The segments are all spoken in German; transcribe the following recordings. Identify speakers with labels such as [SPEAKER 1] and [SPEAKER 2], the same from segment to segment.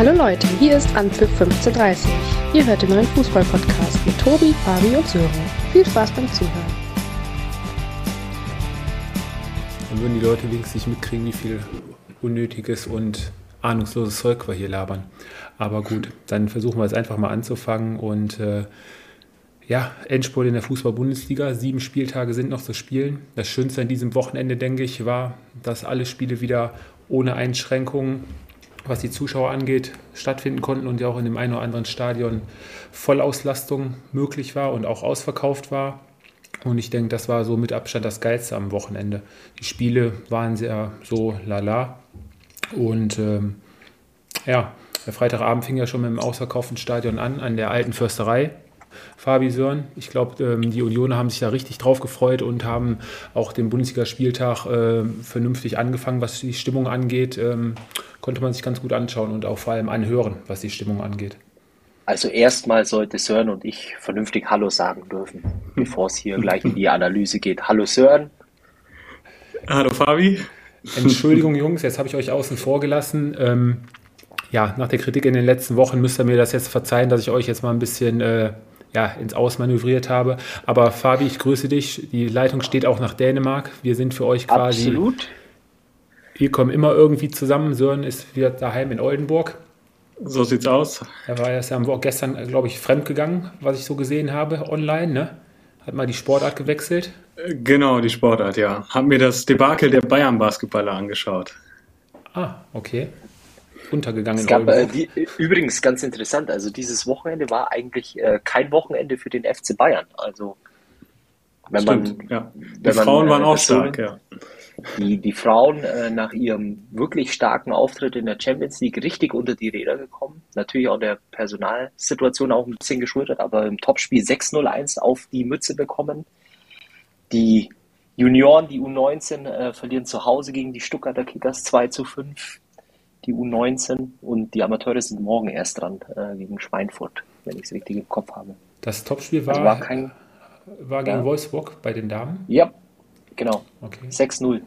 [SPEAKER 1] Hallo Leute, hier ist Anpfiff 1530. Ihr hört den neuen Fußball-Podcast mit Tobi, Fabi und Sören. Viel Spaß beim Zuhören.
[SPEAKER 2] Dann würden die Leute wenigstens nicht mitkriegen, wie viel unnötiges und ahnungsloses Zeug wir hier labern. Aber gut, dann versuchen wir jetzt einfach mal anzufangen und äh, ja, Endspurt in der Fußball-Bundesliga. Sieben Spieltage sind noch zu spielen. Das Schönste an diesem Wochenende, denke ich, war, dass alle Spiele wieder ohne Einschränkungen, was die Zuschauer angeht, stattfinden konnten und ja auch in dem einen oder anderen Stadion Vollauslastung möglich war und auch ausverkauft war. Und ich denke, das war so mit Abstand das Geilste am Wochenende. Die Spiele waren sehr so lala. Und ähm, ja, der Freitagabend fing ja schon mit dem ausverkauften Stadion an, an der alten Försterei. Fabi Sören. Ich glaube, ähm, die Unioner haben sich da richtig drauf gefreut und haben auch den Bundesligaspieltag äh, vernünftig angefangen, was die Stimmung angeht. Ähm, konnte man sich ganz gut anschauen und auch vor allem anhören, was die Stimmung angeht.
[SPEAKER 3] Also erstmal sollte Sören und ich vernünftig Hallo sagen dürfen, bevor es hier gleich in die Analyse geht. Hallo Sören.
[SPEAKER 4] Hallo Fabi.
[SPEAKER 2] Entschuldigung, Jungs, jetzt habe ich euch außen vor gelassen. Ähm, ja, nach der Kritik in den letzten Wochen müsst ihr mir das jetzt verzeihen, dass ich euch jetzt mal ein bisschen äh, ja, ins Ausmanövriert habe. Aber Fabi, ich grüße dich. Die Leitung steht auch nach Dänemark. Wir sind für euch quasi.
[SPEAKER 3] Absolut.
[SPEAKER 2] Wir kommen immer irgendwie zusammen. Sören ist wieder daheim in Oldenburg.
[SPEAKER 4] So sieht's aus.
[SPEAKER 2] Er war erst ja gestern, glaube ich, fremdgegangen, was ich so gesehen habe, online, ne? Hat mal die Sportart gewechselt.
[SPEAKER 4] Genau, die Sportart, ja. Hab mir das Debakel der Bayern-Basketballer angeschaut.
[SPEAKER 2] Ah, okay untergegangen.
[SPEAKER 3] Es gab, äh, die, übrigens ganz interessant, also dieses Wochenende war eigentlich äh, kein Wochenende für den FC Bayern. Also wenn
[SPEAKER 4] Stimmt, man,
[SPEAKER 3] ja.
[SPEAKER 4] Die Frauen man, äh, waren auch stark, ja.
[SPEAKER 3] Die, die Frauen äh, nach ihrem wirklich starken Auftritt in der Champions League richtig unter die Räder gekommen. Natürlich auch der Personalsituation auch ein bisschen geschuldet, aber im Topspiel 6-0-1 auf die Mütze bekommen. Die Junioren, die U19, äh, verlieren zu Hause gegen die Stuttgarter Kickers 2 zu 5 die U19 und die Amateure sind morgen erst dran äh, gegen Schweinfurt, wenn ich es richtig im Kopf habe.
[SPEAKER 2] Das Topspiel war, also war, kein, war gegen ja. Wolfsburg bei den Damen?
[SPEAKER 3] Ja, genau. Okay. 6-0.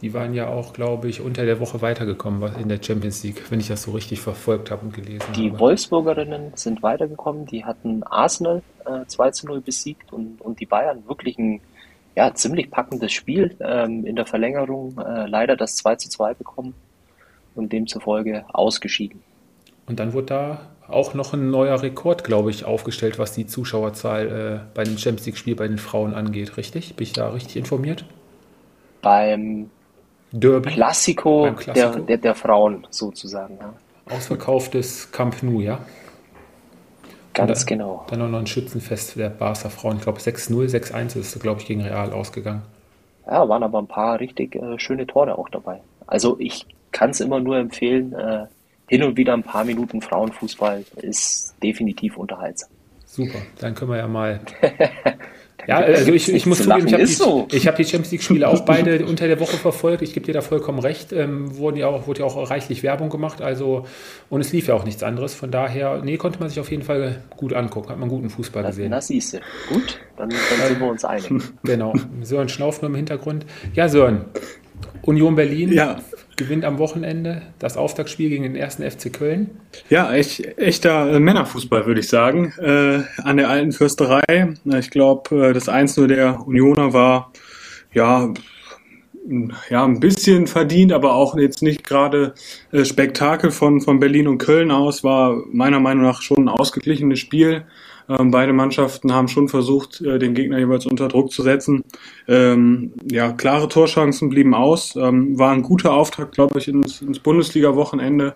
[SPEAKER 2] Die waren ja auch, glaube ich, unter der Woche weitergekommen in der Champions League, wenn ich das so richtig verfolgt habe und gelesen
[SPEAKER 3] die habe. Die Wolfsburgerinnen sind weitergekommen, die hatten Arsenal äh, 2 0 besiegt und, und die Bayern wirklich ein ja, ziemlich packendes Spiel ähm, in der Verlängerung. Äh, leider das 2 2 bekommen und demzufolge ausgeschieden.
[SPEAKER 2] Und dann wurde da auch noch ein neuer Rekord, glaube ich, aufgestellt, was die Zuschauerzahl äh, bei dem Champions League-Spiel bei den Frauen angeht. Richtig? Bin ich da richtig informiert?
[SPEAKER 3] Beim Derby? Klassiko, Beim Klassiko? Der, der, der, Frauen sozusagen. Ja.
[SPEAKER 2] Ausverkauftes Camp Nou, ja?
[SPEAKER 3] Ganz
[SPEAKER 2] da,
[SPEAKER 3] genau.
[SPEAKER 2] Dann noch ein Schützenfest der Barca Frauen. Ich glaube 6-0, 6-1 ist, glaube ich, gegen Real ausgegangen.
[SPEAKER 3] Ja, waren aber ein paar richtig äh, schöne Tore auch dabei. Also ich kann es immer nur empfehlen. Äh, hin und wieder ein paar Minuten Frauenfußball ist definitiv unterhaltsam.
[SPEAKER 2] Super, dann können wir ja mal. ja, also ich, ich muss zugeben, ich habe die, so. hab die Champions League-Spiele auch beide unter der Woche verfolgt. Ich gebe dir da vollkommen recht. Ähm, wurden ja auch, wurde ja auch reichlich Werbung gemacht. Also, und es lief ja auch nichts anderes. Von daher, nee, konnte man sich auf jeden Fall gut angucken. Hat man guten Fußball gesehen.
[SPEAKER 3] Na, siehst du. Gut, dann, dann sind wir uns einig.
[SPEAKER 2] genau. Sören schnauft nur im Hintergrund. Ja, Sören, Union Berlin ja. Gewinnt am Wochenende das Auftaktspiel gegen den ersten FC Köln.
[SPEAKER 4] Ja, echt, echter Männerfußball, würde ich sagen. Äh, an der alten Fürsterei. Ich glaube, äh, das 1-0 der Unioner war ja, ja, ein bisschen verdient, aber auch jetzt nicht gerade äh, Spektakel von, von Berlin und Köln aus. War meiner Meinung nach schon ein ausgeglichenes Spiel. Ähm, beide Mannschaften haben schon versucht, äh, den Gegner jeweils unter Druck zu setzen. Ähm, ja, klare Torchancen blieben aus. Ähm, war ein guter Auftakt, glaube ich, ins, ins Bundesliga-Wochenende.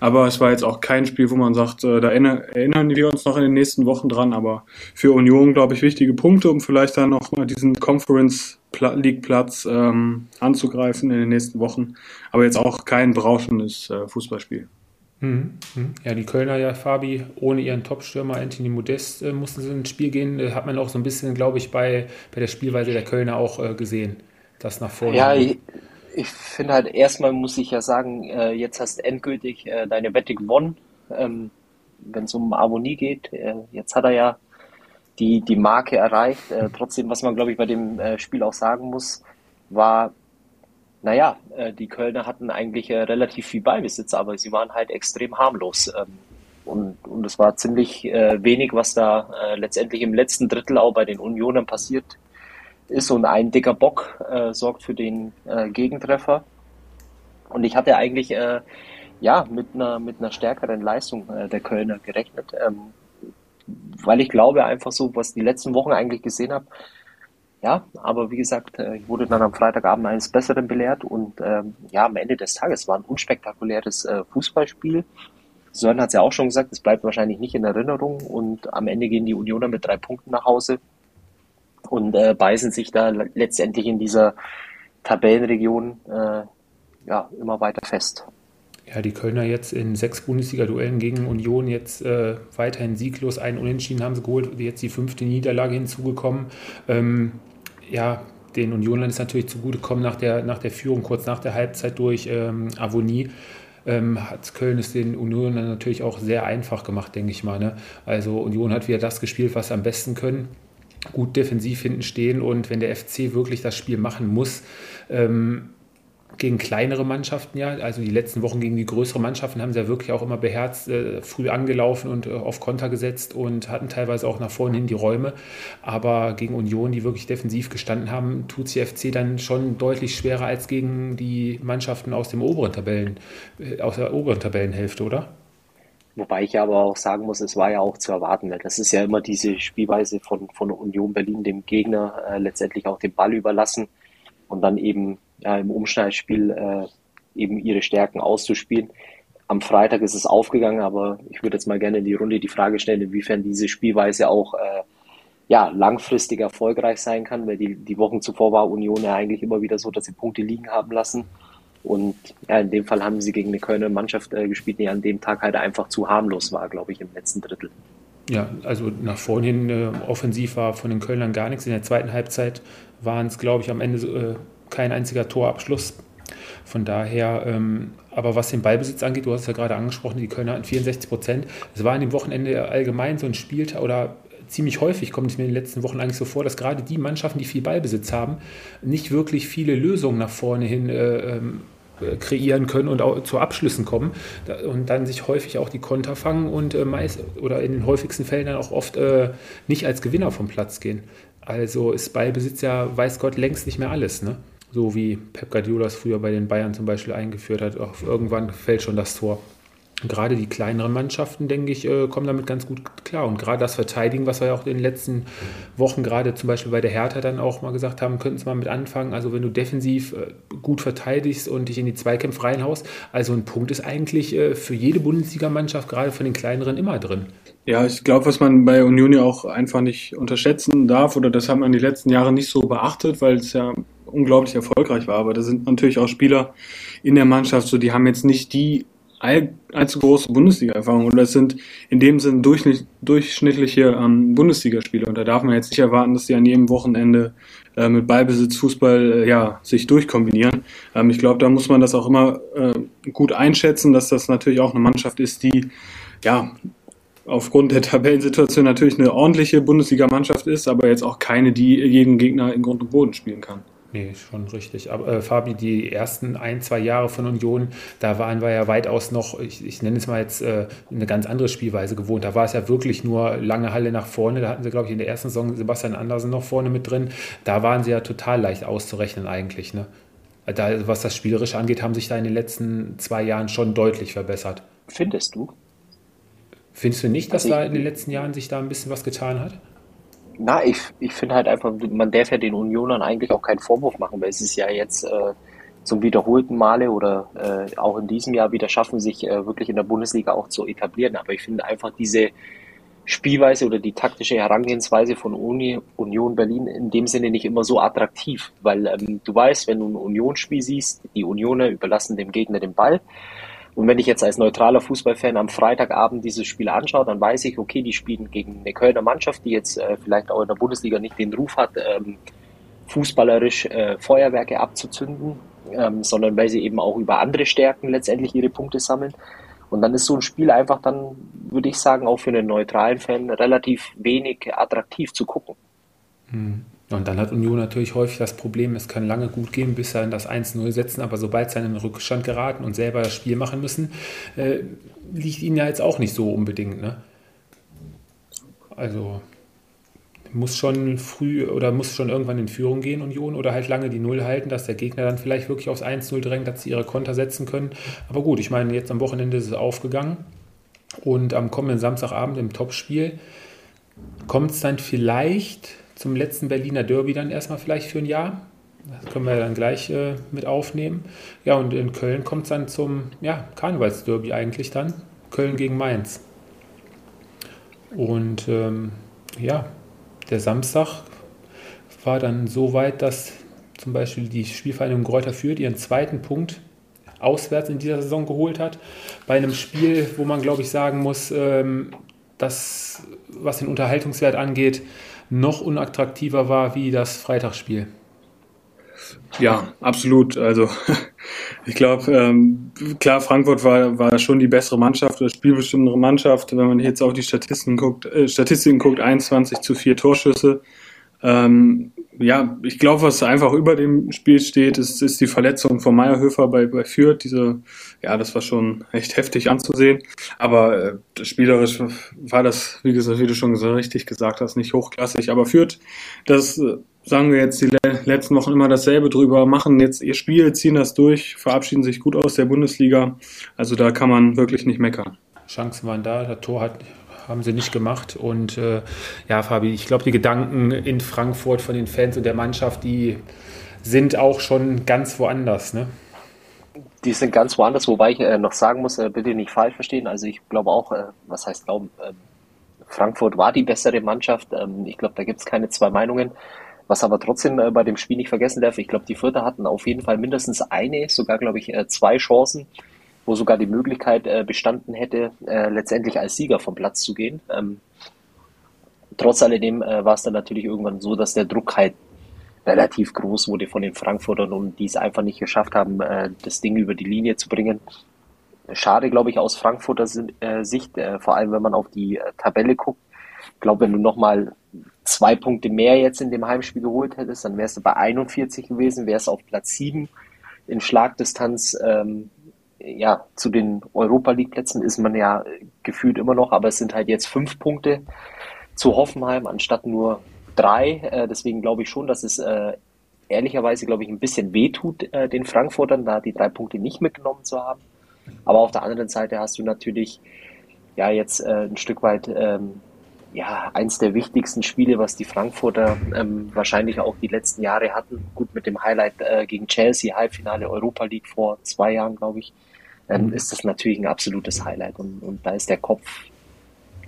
[SPEAKER 4] Aber es war jetzt auch kein Spiel, wo man sagt, äh, da erinnern wir uns noch in den nächsten Wochen dran. Aber für Union, glaube ich, wichtige Punkte, um vielleicht dann noch mal diesen Conference League Platz ähm, anzugreifen in den nächsten Wochen. Aber jetzt auch kein berauschendes äh, Fußballspiel.
[SPEAKER 2] Mhm, mhm. Ja, die Kölner ja, Fabi, ohne ihren Top-Stürmer Anthony Modest äh, mussten sie ins Spiel gehen. Äh, hat man auch so ein bisschen, glaube ich, bei, bei der Spielweise der Kölner auch äh, gesehen, das nach vorne.
[SPEAKER 3] Ja, ich, ich finde halt, erstmal muss ich ja sagen, äh, jetzt hast du endgültig äh, deine Wette gewonnen, ähm, wenn es um Abonnie geht. Äh, jetzt hat er ja die, die Marke erreicht. trotzdem, was man, glaube ich, bei dem Spiel auch sagen muss, war naja, äh, die Kölner hatten eigentlich äh, relativ viel Ballbesitz, aber sie waren halt extrem harmlos. Ähm, und, und es war ziemlich äh, wenig, was da äh, letztendlich im letzten Drittel auch bei den Unionern passiert ist. Und ein dicker Bock äh, sorgt für den äh, Gegentreffer. Und ich hatte eigentlich äh, ja mit einer mit einer stärkeren Leistung äh, der Kölner gerechnet, ähm, weil ich glaube einfach so, was die letzten Wochen eigentlich gesehen habe. Ja, aber wie gesagt, äh, ich wurde dann am Freitagabend eines Besseren belehrt und ähm, ja, am Ende des Tages war ein unspektakuläres äh, Fußballspiel Sören hat es ja auch schon gesagt, es bleibt wahrscheinlich nicht in Erinnerung und am Ende gehen die Unioner mit drei Punkten nach Hause und äh, beißen sich da letztendlich in dieser Tabellenregion äh, ja, immer weiter fest.
[SPEAKER 2] Ja, die Kölner jetzt in sechs Bundesliga-Duellen gegen Union jetzt äh, weiterhin sieglos. Einen Unentschieden haben sie geholt, jetzt die fünfte Niederlage hinzugekommen. Ähm, ja, den Unionern ist natürlich zugutekommen nach der, nach der Führung, kurz nach der Halbzeit durch ähm, Avonie ähm, hat Köln es den Union dann natürlich auch sehr einfach gemacht, denke ich mal. Ne? Also Union hat wieder das gespielt, was sie am besten können. Gut defensiv hinten stehen und wenn der FC wirklich das Spiel machen muss, ähm, gegen kleinere Mannschaften ja. Also die letzten Wochen gegen die größeren Mannschaften haben sie ja wirklich auch immer beherzt, äh, früh angelaufen und äh, auf Konter gesetzt und hatten teilweise auch nach vorne hin die Räume. Aber gegen Union, die wirklich defensiv gestanden haben, tut sich FC dann schon deutlich schwerer als gegen die Mannschaften aus dem oberen Tabellen, äh, aus der oberen Tabellenhälfte, oder?
[SPEAKER 3] Wobei ich aber auch sagen muss, es war ja auch zu erwarten, weil das ist ja immer diese Spielweise von, von Union Berlin, dem Gegner äh, letztendlich auch den Ball überlassen und dann eben ja, im Umschneidspiel äh, eben ihre Stärken auszuspielen. Am Freitag ist es aufgegangen, aber ich würde jetzt mal gerne in die Runde die Frage stellen, inwiefern diese Spielweise auch äh, ja, langfristig erfolgreich sein kann, weil die, die Wochen zuvor war Union ja eigentlich immer wieder so, dass sie Punkte liegen haben lassen. Und ja, in dem Fall haben sie gegen eine Kölner Mannschaft äh, gespielt, die an dem Tag halt einfach zu harmlos war, glaube ich, im letzten Drittel.
[SPEAKER 2] Ja, also nach vorne hin äh, offensiv war von den Kölnern gar nichts. In der zweiten Halbzeit waren es, glaube ich, am Ende äh, kein einziger Torabschluss. Von daher, ähm, aber was den Ballbesitz angeht, du hast ja gerade angesprochen, die Kölner hatten 64 Prozent. Es war an dem Wochenende allgemein so ein Spieltag oder ziemlich häufig kommt es mir in den letzten Wochen eigentlich so vor, dass gerade die Mannschaften, die viel Ballbesitz haben, nicht wirklich viele Lösungen nach vorne hin äh, ähm, kreieren können und auch zu Abschlüssen kommen und dann sich häufig auch die Konter fangen und äh, meist oder in den häufigsten Fällen dann auch oft äh, nicht als Gewinner vom Platz gehen. Also ist Ballbesitz ja, weiß Gott, längst nicht mehr alles. Ne? So wie Pep Guardiola es früher bei den Bayern zum Beispiel eingeführt hat. Auch irgendwann fällt schon das Tor. Gerade die kleineren Mannschaften, denke ich, äh, kommen damit ganz gut klar. Und gerade das Verteidigen, was wir ja auch in den letzten Wochen, gerade zum Beispiel bei der Hertha dann auch mal gesagt haben, könnten sie mal mit anfangen. Also wenn du defensiv äh, gut verteidigst und dich in die Zweikämpfe reinhaust, also ein Punkt ist eigentlich äh, für jede Bundesligamannschaft, gerade von den kleineren, immer drin.
[SPEAKER 4] Ja, ich glaube, was man bei Union ja auch einfach nicht unterschätzen darf, oder das hat man die letzten Jahre nicht so beachtet, weil es ja unglaublich erfolgreich war. Aber da sind natürlich auch Spieler in der Mannschaft, so die haben jetzt nicht die allzu große Bundesliga-Erfahrung oder es sind in dem Sinn durchschnittliche ähm, Bundesligaspieler. Und da darf man jetzt nicht erwarten, dass die an jedem Wochenende äh, mit Ballbesitz Fußball äh, ja, sich durchkombinieren. Ähm, ich glaube, da muss man das auch immer äh, gut einschätzen, dass das natürlich auch eine Mannschaft ist, die ja aufgrund der Tabellensituation natürlich eine ordentliche Bundesliga-Mannschaft ist, aber jetzt auch keine, die jeden Gegner in Grund und Boden spielen kann.
[SPEAKER 2] Nee, schon richtig. Aber äh, Fabi, die ersten ein, zwei Jahre von Union, da waren wir ja weitaus noch, ich, ich nenne es mal jetzt äh, eine ganz andere Spielweise gewohnt. Da war es ja wirklich nur lange Halle nach vorne. Da hatten sie, glaube ich, in der ersten Saison Sebastian Andersen noch vorne mit drin. Da waren sie ja total leicht auszurechnen eigentlich. Ne? Da, was das Spielerische angeht, haben sich da in den letzten zwei Jahren schon deutlich verbessert.
[SPEAKER 3] Findest du?
[SPEAKER 2] Findest du nicht, dass also da in den letzten Jahren sich da ein bisschen was getan hat?
[SPEAKER 3] Na, ich, ich finde halt einfach, man darf ja den Unionern eigentlich auch keinen Vorwurf machen, weil es ist ja jetzt äh, zum wiederholten Male oder äh, auch in diesem Jahr wieder schaffen, sich äh, wirklich in der Bundesliga auch zu etablieren. Aber ich finde einfach diese Spielweise oder die taktische Herangehensweise von Uni, Union Berlin in dem Sinne nicht immer so attraktiv, weil ähm, du weißt, wenn du ein Unionsspiel siehst, die Unioner überlassen dem Gegner den Ball und wenn ich jetzt als neutraler Fußballfan am Freitagabend dieses Spiel anschaue, dann weiß ich, okay, die spielen gegen eine Kölner Mannschaft, die jetzt äh, vielleicht auch in der Bundesliga nicht den Ruf hat, ähm, fußballerisch äh, Feuerwerke abzuzünden, ähm, sondern weil sie eben auch über andere Stärken letztendlich ihre Punkte sammeln. Und dann ist so ein Spiel einfach dann, würde ich sagen, auch für einen neutralen Fan relativ wenig attraktiv zu gucken.
[SPEAKER 2] Hm. Und dann hat Union natürlich häufig das Problem, es kann lange gut gehen, bis sie in das 1-0 setzen, aber sobald sie in den Rückstand geraten und selber das Spiel machen müssen, äh, liegt ihnen ja jetzt auch nicht so unbedingt. Ne? Also muss schon früh oder muss schon irgendwann in Führung gehen, Union, oder halt lange die Null halten, dass der Gegner dann vielleicht wirklich aufs 1-0 drängt, dass sie ihre Konter setzen können. Aber gut, ich meine, jetzt am Wochenende ist es aufgegangen und am kommenden Samstagabend im Topspiel kommt es dann vielleicht zum letzten Berliner Derby dann erstmal vielleicht für ein Jahr. Das können wir dann gleich äh, mit aufnehmen. Ja, und in Köln kommt es dann zum ja, Karnevalsderby eigentlich dann. Köln gegen Mainz. Und ähm, ja, der Samstag war dann so weit, dass zum Beispiel die Spielvereinigung Gräuter Fürth ihren zweiten Punkt auswärts in dieser Saison geholt hat. Bei einem Spiel, wo man, glaube ich, sagen muss, ähm, dass, was den Unterhaltungswert angeht, noch unattraktiver war wie das Freitagsspiel.
[SPEAKER 4] Ja, absolut. Also ich glaube, ähm, klar, Frankfurt war, war schon die bessere Mannschaft oder spielbestimmendere Mannschaft. Wenn man jetzt auch die Statistiken guckt, äh, Statistiken guckt, 21 zu 4 Torschüsse. Ähm, ja, ich glaube, was einfach über dem Spiel steht, ist, ist die Verletzung von Meyerhöfer bei, bei Fürth. Diese, ja, das war schon echt heftig anzusehen. Aber äh, spielerisch war das, wie gesagt, wie du schon so richtig gesagt hast, nicht hochklassig. Aber Fürth, das äh, sagen wir jetzt die letzten Wochen immer dasselbe drüber, machen jetzt ihr Spiel, ziehen das durch, verabschieden sich gut aus der Bundesliga. Also da kann man wirklich nicht meckern.
[SPEAKER 2] Chancen waren da, das Tor hat, haben sie nicht gemacht. Und äh, ja, Fabi, ich glaube, die Gedanken in Frankfurt von den Fans und der Mannschaft, die sind auch schon ganz woanders. Ne?
[SPEAKER 3] Die sind ganz woanders, wobei ich äh, noch sagen muss, äh, bitte nicht falsch verstehen. Also ich glaube auch, äh, was heißt glauben, ähm, Frankfurt war die bessere Mannschaft. Ähm, ich glaube, da gibt es keine zwei Meinungen. Was aber trotzdem äh, bei dem Spiel nicht vergessen darf, ich glaube, die Vierter hatten auf jeden Fall mindestens eine, sogar glaube ich äh, zwei Chancen, wo sogar die Möglichkeit äh, bestanden hätte, äh, letztendlich als Sieger vom Platz zu gehen. Ähm, trotz alledem äh, war es dann natürlich irgendwann so, dass der Druck halt relativ groß wurde von den Frankfurtern und die es einfach nicht geschafft haben, äh, das Ding über die Linie zu bringen. Schade, glaube ich, aus Frankfurter Sicht, vor allem wenn man auf die Tabelle guckt. Ich glaube, wenn du nochmal zwei Punkte mehr jetzt in dem Heimspiel geholt hättest, dann wärst du bei 41 gewesen, wärst auf Platz 7 in Schlagdistanz. Ähm, ja, zu den Europa League Plätzen ist man ja gefühlt immer noch, aber es sind halt jetzt fünf Punkte zu Hoffenheim anstatt nur drei. Äh, deswegen glaube ich schon, dass es äh, ehrlicherweise, glaube ich, ein bisschen wehtut, äh, den Frankfurtern, da die drei Punkte nicht mitgenommen zu haben. Aber auf der anderen Seite hast du natürlich ja jetzt äh, ein Stück weit ähm, ja, eins der wichtigsten Spiele, was die Frankfurter ähm, wahrscheinlich auch die letzten Jahre hatten. Gut, mit dem Highlight äh, gegen Chelsea, Halbfinale Europa League vor zwei Jahren, glaube ich, ähm, ist das natürlich ein absolutes Highlight. Und, und da ist der Kopf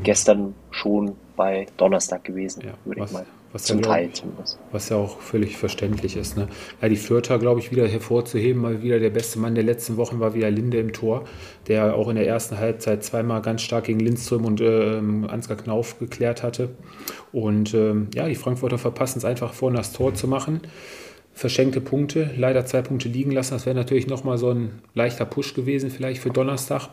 [SPEAKER 3] gestern schon bei Donnerstag gewesen, ja, würde ich mal
[SPEAKER 2] was Zum ja, Teil zumindest. Was ja auch völlig verständlich ist. Ne? Ja, die Fürther, glaube ich, wieder hervorzuheben, mal wieder der beste Mann der letzten Wochen war wieder Linde im Tor, der auch in der ersten Halbzeit zweimal ganz stark gegen Lindström und äh, Ansgar Knauf geklärt hatte. Und ähm, ja, die Frankfurter verpassen es einfach vorne das Tor zu machen. Verschenkte Punkte, leider zwei Punkte liegen lassen. Das wäre natürlich nochmal so ein leichter Push gewesen, vielleicht für Donnerstag.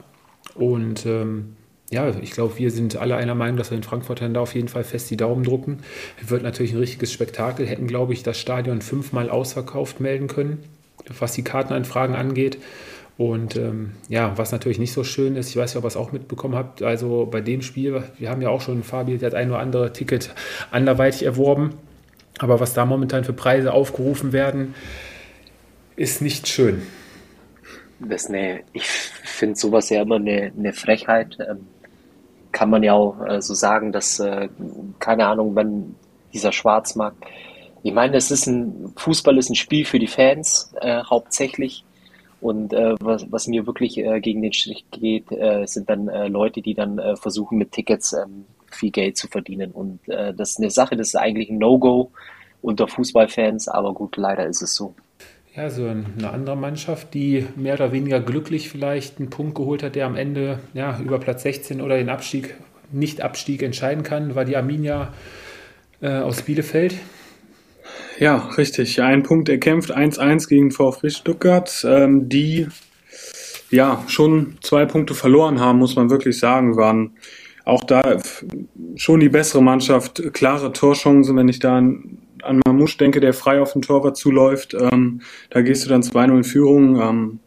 [SPEAKER 2] Und ähm, ja, ich glaube, wir sind alle einer Meinung, dass wir den Frankfurtern da auf jeden Fall fest die Daumen drucken. Wird natürlich ein richtiges Spektakel. Hätten, glaube ich, das Stadion fünfmal ausverkauft melden können, was die Kartenanfragen angeht. Und ähm, ja, was natürlich nicht so schön ist, ich weiß nicht, ob ihr es auch mitbekommen habt, also bei dem Spiel, wir haben ja auch schon Fabi, der hat ein oder andere Ticket anderweitig erworben. Aber was da momentan für Preise aufgerufen werden, ist nicht schön.
[SPEAKER 3] Das eine, ich finde sowas ja immer eine, eine Frechheit. Ähm, kann man ja auch äh, so sagen, dass, äh, keine Ahnung, wenn dieser Schwarzmarkt, ich meine, es ist ein, Fußball ist ein Spiel für die Fans äh, hauptsächlich. Und äh, was, was mir wirklich gegen den Strich geht, sind dann Leute, die dann versuchen, mit Tickets ähm, viel Geld zu verdienen. Und äh, das ist eine Sache, das ist eigentlich ein No-Go unter Fußballfans, aber gut, leider ist es so.
[SPEAKER 2] Ja, so eine andere Mannschaft, die mehr oder weniger glücklich vielleicht einen Punkt geholt hat, der am Ende ja, über Platz 16 oder den Abstieg, Nicht-Abstieg entscheiden kann, war die Arminia äh, aus Bielefeld.
[SPEAKER 4] Ja, richtig. Ein Punkt erkämpft, 1-1 gegen VfB Stuttgart, ähm, die ja schon zwei Punkte verloren haben, muss man wirklich sagen, waren auch da schon die bessere Mannschaft, klare Torchancen, wenn ich da an an Mamouche denke, der frei auf den Torwart zuläuft, ähm, da gehst du dann 2-0 in Führung. Ähm,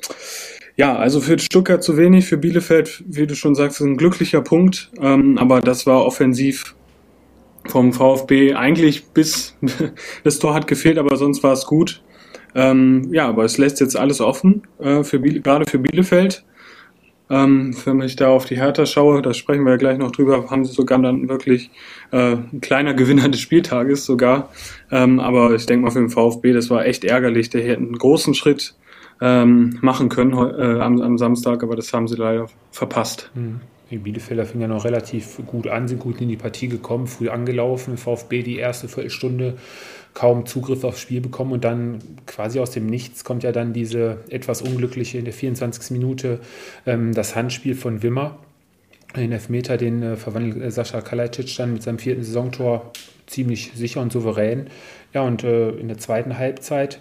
[SPEAKER 4] ja, also für Stuttgart zu wenig, für Bielefeld, wie du schon sagst, ein glücklicher Punkt, ähm, aber das war offensiv vom VfB eigentlich bis das Tor hat gefehlt, aber sonst war es gut. Ähm, ja, aber es lässt jetzt alles offen, äh, für gerade für Bielefeld. Ähm, wenn ich da auf die Hertha schaue, da sprechen wir ja gleich noch drüber, haben sie sogar dann wirklich äh, ein kleiner Gewinner des Spieltages sogar. Ähm, aber ich denke mal für den VfB, das war echt ärgerlich. Der hätte einen großen Schritt ähm, machen können äh, am, am, Samstag, aber das haben sie leider verpasst.
[SPEAKER 2] Mhm. Die Bielefelder fingen ja noch relativ gut an, sind gut in die Partie gekommen, früh angelaufen. VfB die erste Viertelstunde kaum Zugriff aufs Spiel bekommen und dann quasi aus dem Nichts kommt ja dann diese etwas unglückliche in der 24. Minute ähm, das Handspiel von Wimmer. Den Elfmeter, den äh, verwandelt äh, Sascha Kalajdzic dann mit seinem vierten Saisontor ziemlich sicher und souverän. Ja, und äh, in der zweiten Halbzeit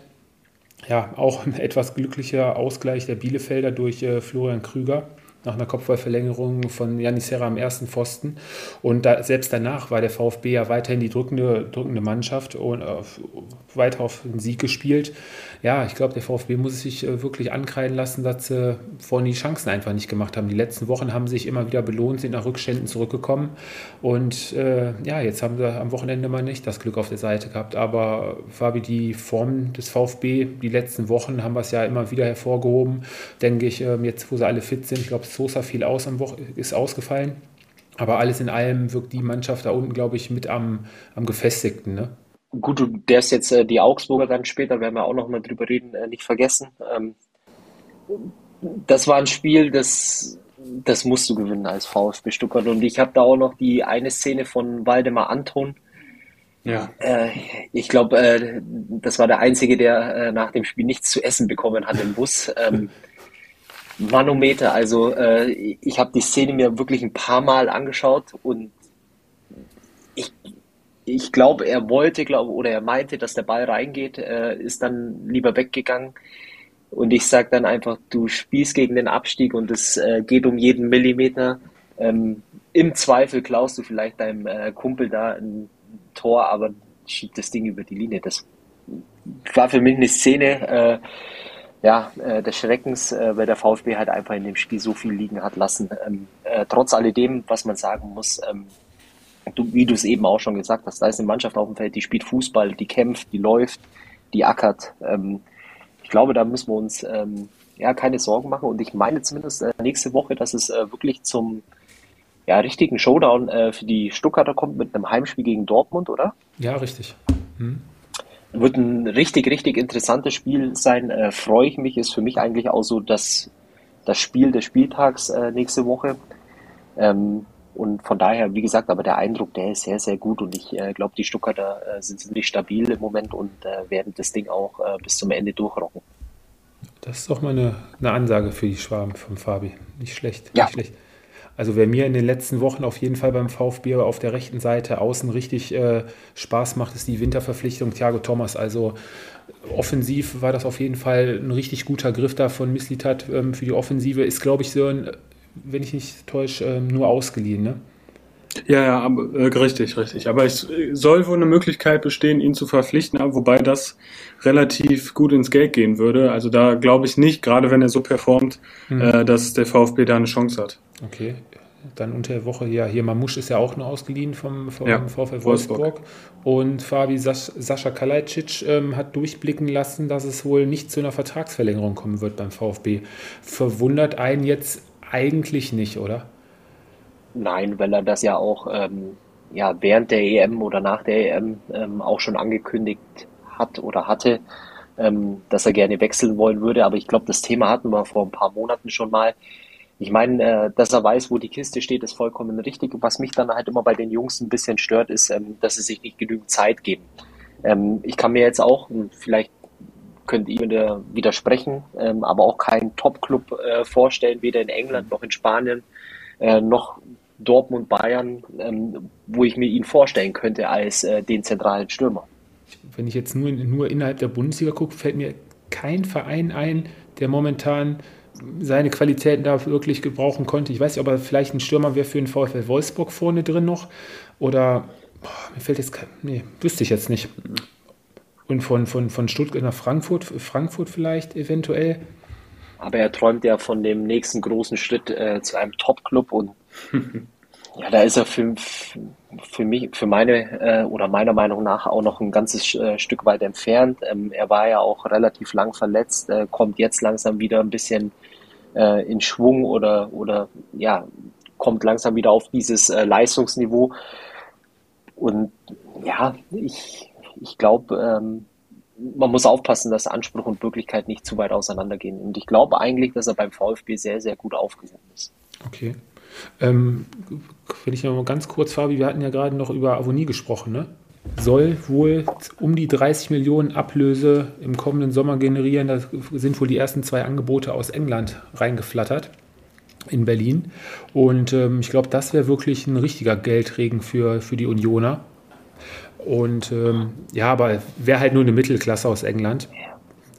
[SPEAKER 2] ja auch ein etwas glücklicher Ausgleich der Bielefelder durch äh, Florian Krüger nach einer Kopfballverlängerung von Janis Serra am ersten Pfosten. Und da, selbst danach war der VfB ja weiterhin die drückende, drückende Mannschaft und äh, weiter auf den Sieg gespielt. Ja, ich glaube, der VfB muss sich äh, wirklich ankreiden lassen, dass sie vorhin die Chancen einfach nicht gemacht haben. Die letzten Wochen haben sich immer wieder belohnt, sind nach Rückständen zurückgekommen. Und äh, ja, jetzt haben sie am Wochenende mal nicht das Glück auf der Seite gehabt. Aber Fabi, die Form des VfB, die letzten Wochen haben wir es ja immer wieder hervorgehoben. Denke ich, ähm, jetzt, wo sie alle fit sind, ich glaube, Sosa fiel aus am Woche, ist ausgefallen. Aber alles in allem wirkt die Mannschaft da unten, glaube ich, mit am, am gefestigten. Ne?
[SPEAKER 3] Gut, du darfst jetzt äh, die Augsburger dann später, werden wir auch noch mal drüber reden, äh, nicht vergessen. Ähm, das war ein Spiel, das, das musst du gewinnen als VfB Stuttgart. Und ich habe da auch noch die eine Szene von Waldemar Anton. Ja. Äh, ich glaube, äh, das war der Einzige, der äh, nach dem Spiel nichts zu essen bekommen hat im Bus. Ähm, Manometer. Also äh, ich habe die Szene mir wirklich ein paar Mal angeschaut und ich, ich glaube, er wollte, glaube oder er meinte, dass der Ball reingeht, äh, ist dann lieber weggegangen. Und ich sage dann einfach, du spielst gegen den Abstieg und es äh, geht um jeden Millimeter. Ähm, Im Zweifel klaust du vielleicht deinem äh, Kumpel da ein Tor, aber schiebt das Ding über die Linie. Das war für mich eine Szene, äh, ja, äh, des Schreckens, äh, weil der VfB halt einfach in dem Spiel so viel liegen hat lassen. Ähm, äh, trotz alledem, was man sagen muss, ähm, du, wie du es eben auch schon gesagt hast, da ist eine Mannschaft auf dem Feld, die spielt Fußball, die kämpft, die läuft, die ackert. Ähm, ich glaube, da müssen wir uns ähm, ja keine Sorgen machen und ich meine zumindest äh, nächste Woche, dass es äh, wirklich zum ja, richtigen Showdown äh, für die Stuttgarter kommt mit einem Heimspiel gegen Dortmund, oder?
[SPEAKER 2] Ja, richtig. Hm.
[SPEAKER 3] Wird ein richtig, richtig interessantes Spiel sein. Äh, Freue ich mich. Ist für mich eigentlich auch so das, das Spiel des Spieltags äh, nächste Woche. Ähm, und von daher, wie gesagt, aber der Eindruck, der ist sehr, sehr gut. Und ich äh, glaube, die Stuttgarter äh, sind ziemlich stabil im Moment und äh, werden das Ding auch äh, bis zum Ende durchrocken.
[SPEAKER 2] Das ist doch mal eine, eine Ansage für die Schwaben von Fabi. Nicht schlecht. Ja. Nicht schlecht. Also wer mir in den letzten Wochen auf jeden Fall beim VfB auf der rechten Seite außen richtig äh, Spaß macht, ist die Winterverpflichtung Thiago Thomas. Also offensiv war das auf jeden Fall ein richtig guter Griff da von Mislitat ähm, für die Offensive. Ist, glaube ich, so ein, wenn ich nicht täusche, ähm, nur ausgeliehen, ne?
[SPEAKER 4] Ja, ja, aber, äh, richtig, richtig. Aber es soll wohl eine Möglichkeit bestehen, ihn zu verpflichten, wobei das relativ gut ins Geld gehen würde. Also da glaube ich nicht, gerade wenn er so performt, mhm. äh, dass der VfB da eine Chance hat.
[SPEAKER 2] Okay. Dann unter der Woche, ja, hier Mamusch ist ja auch nur ausgeliehen vom, vom ja, VfL Wolfsburg. Wolfsburg. Und Fabi Sas Sascha Kalajdzic ähm, hat durchblicken lassen, dass es wohl nicht zu einer Vertragsverlängerung kommen wird beim VfB. Verwundert einen jetzt eigentlich nicht, oder?
[SPEAKER 3] Nein, weil er das ja auch ähm, ja, während der EM oder nach der EM ähm, auch schon angekündigt hat oder hatte, ähm, dass er gerne wechseln wollen würde. Aber ich glaube, das Thema hatten wir vor ein paar Monaten schon mal. Ich meine, äh, dass er weiß, wo die Kiste steht, ist vollkommen richtig. Was mich dann halt immer bei den Jungs ein bisschen stört, ist, ähm, dass sie sich nicht genügend Zeit geben. Ähm, ich kann mir jetzt auch, vielleicht könnt ihr widersprechen, ähm, aber auch keinen Top-Club äh, vorstellen, weder in England noch in Spanien, äh, noch Dortmund, Bayern, ähm, wo ich mir ihn vorstellen könnte als äh, den zentralen Stürmer.
[SPEAKER 2] Wenn ich jetzt nur, nur innerhalb der Bundesliga gucke, fällt mir kein Verein ein, der momentan seine Qualitäten da wirklich gebrauchen konnte. Ich weiß nicht, ob er vielleicht ein Stürmer wäre für den VfL Wolfsburg vorne drin noch oder boah, mir fällt jetzt kein, nee, wüsste ich jetzt nicht. Und von, von, von Stuttgart nach Frankfurt, Frankfurt vielleicht eventuell.
[SPEAKER 3] Aber er träumt ja von dem nächsten großen Schritt äh, zu einem Top-Club und ja, da ist er für, für mich, für meine äh, oder meiner Meinung nach auch noch ein ganzes äh, Stück weit entfernt. Ähm, er war ja auch relativ lang verletzt, äh, kommt jetzt langsam wieder ein bisschen äh, in Schwung oder, oder ja, kommt langsam wieder auf dieses äh, Leistungsniveau. Und ja, ich, ich glaube, ähm, man muss aufpassen, dass Anspruch und Wirklichkeit nicht zu weit auseinandergehen. Und ich glaube eigentlich, dass er beim VfB sehr, sehr gut aufgehoben ist.
[SPEAKER 2] Okay. Ähm, wenn ich mal ganz kurz, Fabi, wir hatten ja gerade noch über Avonie gesprochen, ne? Soll wohl um die 30 Millionen Ablöse im kommenden Sommer generieren. Da sind wohl die ersten zwei Angebote aus England reingeflattert in Berlin. Und ähm, ich glaube, das wäre wirklich ein richtiger Geldregen für, für die Unioner. Und ähm, ja, aber wäre halt nur eine Mittelklasse aus England.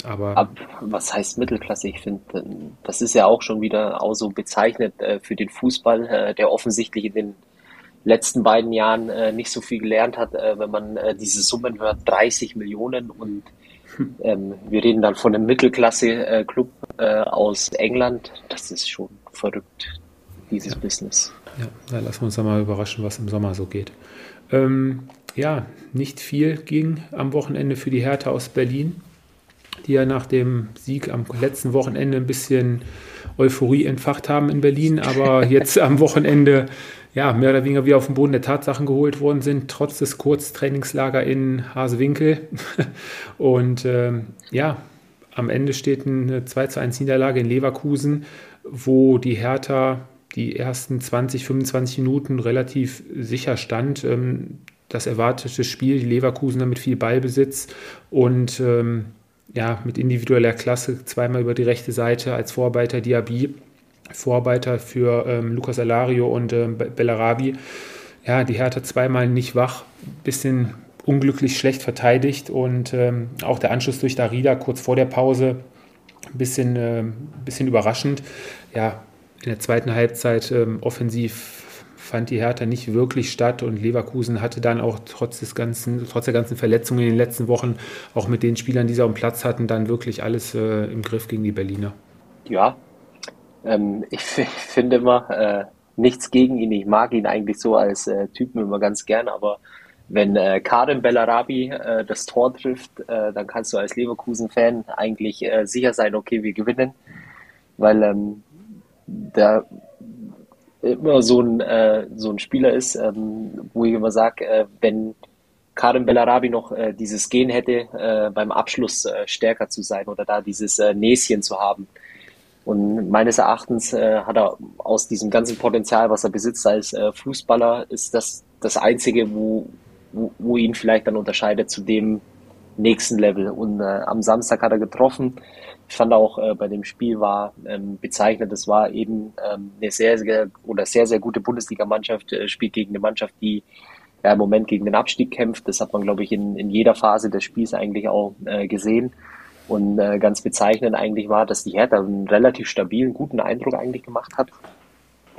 [SPEAKER 2] Aber
[SPEAKER 3] Ab, was heißt Mittelklasse? Ich finde, das ist ja auch schon wieder auch so bezeichnet äh, für den Fußball, äh, der offensichtlich in den letzten beiden Jahren äh, nicht so viel gelernt hat, äh, wenn man äh, diese Summen hört, 30 Millionen und ähm, wir reden dann von einem Mittelklasse-Club äh, aus England. Das ist schon verrückt, dieses
[SPEAKER 2] Ja.
[SPEAKER 3] Business.
[SPEAKER 2] ja, da lassen wir uns dann mal überraschen, was im Sommer so geht. Ähm, ja, nicht viel ging am Wochenende für die Hertha aus Berlin, die ja nach dem Sieg am letzten Wochenende ein bisschen Euphorie entfacht haben in Berlin, aber jetzt am Wochenende ja mehr oder weniger wieder auf den Boden der Tatsachen geholt worden sind, trotz des Kurztrainingslager in Hasewinkel. Und ähm, ja, am Ende steht eine 2 zu 1 Niederlage in Leverkusen, wo die Hertha die ersten 20, 25 Minuten relativ sicher stand. Ähm, das erwartete Spiel, die Leverkusener mit viel Ballbesitz und ähm, ja, mit individueller Klasse zweimal über die rechte Seite als Vorarbeiter Diaby, Vorarbeiter für ähm, Lucas Alario und ähm, Be- Bellarabi. Ja, die Hertha zweimal nicht wach, bisschen unglücklich schlecht verteidigt und ähm, auch der Anschluss durch Darida kurz vor der Pause ein bisschen, äh, bisschen überraschend. Ja, in der zweiten Halbzeit ähm, offensiv fand die Hertha nicht wirklich statt und Leverkusen hatte dann auch trotz des ganzen, trotz der ganzen Verletzungen in den letzten Wochen auch mit den Spielern, die sie dem Platz hatten, dann wirklich alles äh, im Griff gegen die Berliner.
[SPEAKER 3] Ja, ähm, ich, finde immer äh, nichts gegen ihn. Ich mag ihn eigentlich so als äh, Typen immer ganz gern, aber wenn äh, Karim Bellarabi äh, das Tor trifft, äh, dann kannst du als Leverkusen-Fan eigentlich äh, sicher sein, okay, wir gewinnen, weil ähm, der immer so ein, äh, so ein Spieler ist, ähm, wo ich immer sage, äh, wenn Karim Bellarabi noch äh, dieses Gen hätte, äh, beim Abschluss äh, stärker zu sein oder da dieses äh, Näschen zu haben. Und meines Erachtens äh, hat er aus diesem ganzen Potenzial, was er besitzt als äh, Fußballer, ist das das Einzige, wo, wo, wo ihn vielleicht dann unterscheidet zu dem nächsten Level. Und äh, am Samstag hat er getroffen. Ich fand auch äh, bei dem Spiel war ähm, bezeichnet, das war eben ähm, eine sehr, sehr oder sehr, sehr gute Bundesligamannschaft, äh, spielt gegen eine Mannschaft, die ja, im Moment gegen den Abstieg kämpft. Das hat man, glaube ich, in, in jeder Phase des Spiels eigentlich auch äh, gesehen. Und äh, ganz bezeichnend eigentlich war, dass die Hertha einen relativ stabilen, guten Eindruck eigentlich gemacht hat.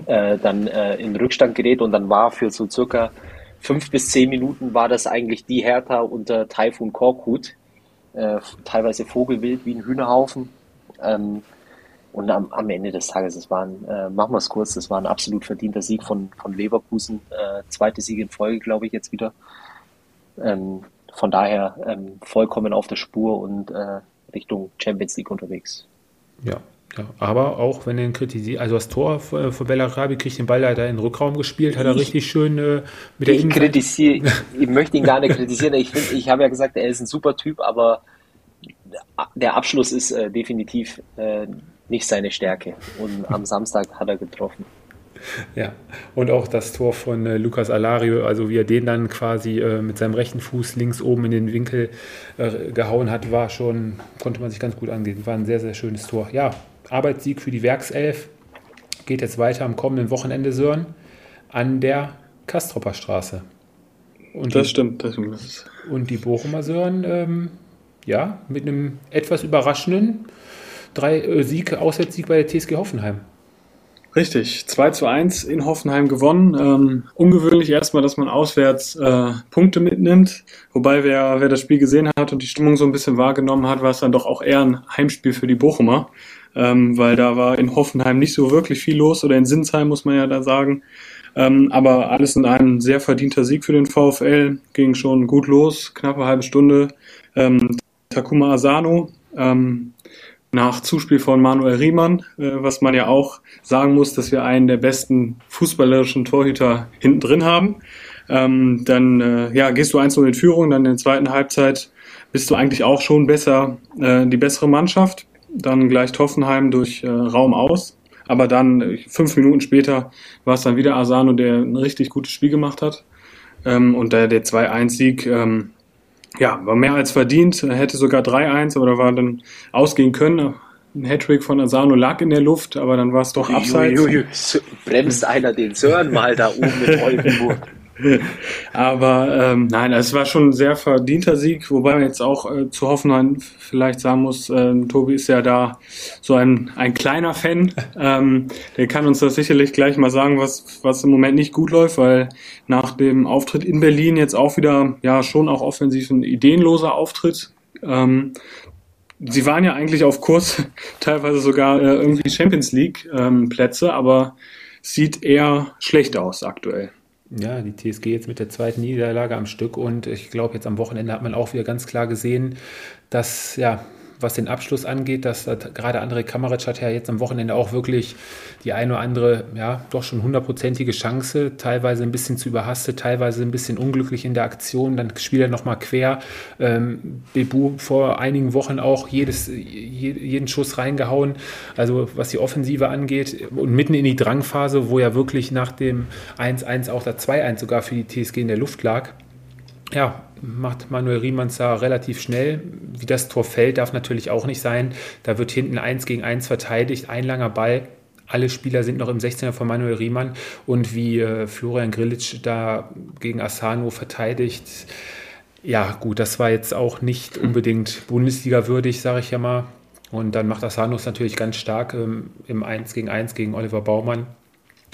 [SPEAKER 3] Äh, dann äh, in Rückstand gerät und dann war für so circa fünf bis zehn Minuten war das eigentlich die Hertha unter Taifun Korkut. Äh, teilweise Vogelwild wie ein Hühnerhaufen. Ähm, und am, am Ende des Tages, es war ein, äh, machen wir es kurz, das war ein absolut verdienter Sieg von, von Leverkusen. Äh, zweite Sieg in Folge, glaube ich, jetzt wieder. Ähm, von daher ähm, vollkommen auf der Spur und äh, Richtung Champions League unterwegs.
[SPEAKER 2] Ja, ja. Aber auch wenn er ihn kritisiert, also das Tor für, für Bellarabi kriegt den Ball leider in den Rückraum gespielt, hat er
[SPEAKER 3] Ich-
[SPEAKER 2] richtig schön äh, mit der
[SPEAKER 3] Ich
[SPEAKER 2] Innenseite-
[SPEAKER 3] kritisiere, ich möchte ihn gar nicht kritisieren. Ich finde, ich habe ja gesagt, er ist ein super Typ, aber der Abschluss ist äh, definitiv äh, nicht seine Stärke. Und am Samstag hat er getroffen.
[SPEAKER 2] Ja, und auch das Tor von äh, Lucas Alario, also wie er den dann quasi äh, mit seinem rechten Fuß links oben in den Winkel äh, gehauen hat, war schon, konnte man sich ganz gut angehen. War ein sehr, sehr schönes Tor. Ja, Arbeitssieg für die Werkself. Geht jetzt weiter am kommenden Wochenende, Sören, an der Kastropper Straße. Und
[SPEAKER 4] Das
[SPEAKER 2] die,
[SPEAKER 4] stimmt. Das, ist,
[SPEAKER 2] und die Bochumer Sören, ähm, ja, mit einem etwas überraschenden drei, äh, Sieg, Auswärtssieg bei der TSG Hoffenheim.
[SPEAKER 4] Richtig, 2 zu 1 in Hoffenheim gewonnen. Ähm, ungewöhnlich erstmal, dass man auswärts äh, Punkte mitnimmt. Wobei, wer, wer das Spiel gesehen hat und die Stimmung so ein bisschen wahrgenommen hat, war es dann doch auch eher ein Heimspiel für die Bochumer. Ähm, weil da war in Hoffenheim nicht so wirklich viel los oder in Sinsheim muss man ja da sagen. Ähm, aber alles in einem sehr verdienter Sieg für den VfL. Ging schon gut los, knappe halbe Stunde. Ähm, Takuma Asano ähm, nach Zuspiel von Manuel Riemann, äh, was man ja auch sagen muss, dass wir einen der besten fußballerischen Torhüter hinten drin haben. Ähm, dann äh, ja, gehst du 1 in Führung, dann in der zweiten Halbzeit bist du eigentlich auch schon besser, äh, die bessere Mannschaft. Dann gleicht Hoffenheim durch äh, Raum aus. Aber dann, äh, fünf Minuten später, war es dann wieder Asano, der ein richtig gutes Spiel gemacht hat. Ähm, und der, der 2-1-Sieg, ähm, ja, war mehr als verdient, hätte sogar 3-1, aber da war dann ausgehen können. Ein Hattrick von Asano lag in der Luft, aber dann war es doch abseits.
[SPEAKER 3] Bremst einer den Sören mal da oben mit Oldenburg.
[SPEAKER 4] Aber ähm, nein, es war schon ein sehr verdienter Sieg, wobei man jetzt auch äh, zu Hoffenheim vielleicht sagen muss, äh, Tobi ist ja da so ein, ein kleiner Fan. Ähm, der kann uns das sicherlich gleich mal sagen, was, was im Moment nicht gut läuft, weil nach dem Auftritt in Berlin jetzt auch wieder, ja, schon auch offensiv ein ideenloser Auftritt. Ähm, sie waren ja eigentlich auf Kurs, teilweise sogar äh, irgendwie Champions League ähm, Plätze, aber sieht eher schlecht aus aktuell.
[SPEAKER 2] Ja, die TSG jetzt mit der zweiten Niederlage am Stück. Und ich glaube, jetzt am Wochenende hat man auch wieder ganz klar gesehen, dass ja was den Abschluss angeht, dass gerade André Kamaric hat ja jetzt am Wochenende auch wirklich die eine oder andere, ja, doch schon hundertprozentige Chance, teilweise ein bisschen zu überhastet, teilweise ein bisschen unglücklich in der Aktion, dann spielt er nochmal quer. Ähm, Bebu vor einigen Wochen auch jedes, jeden Schuss reingehauen, also was die Offensive angeht und mitten in die Drangphase, wo ja wirklich nach dem 1-1 auch der 2-1 sogar für die TSG in der Luft lag. Ja, macht Manuel Riemanns da relativ schnell. Wie das Tor fällt, darf natürlich auch nicht sein. Da wird hinten eins gegen eins verteidigt, ein langer Ball. Alle Spieler sind noch im 16er von Manuel Riemann und wie äh, Florian Grillitsch da gegen Asano verteidigt. Ja, gut, das war jetzt auch nicht unbedingt Bundesliga würdig, sage ich ja mal. Und dann macht Asano es natürlich ganz stark ähm, im 1 gegen 1 gegen Oliver Baumann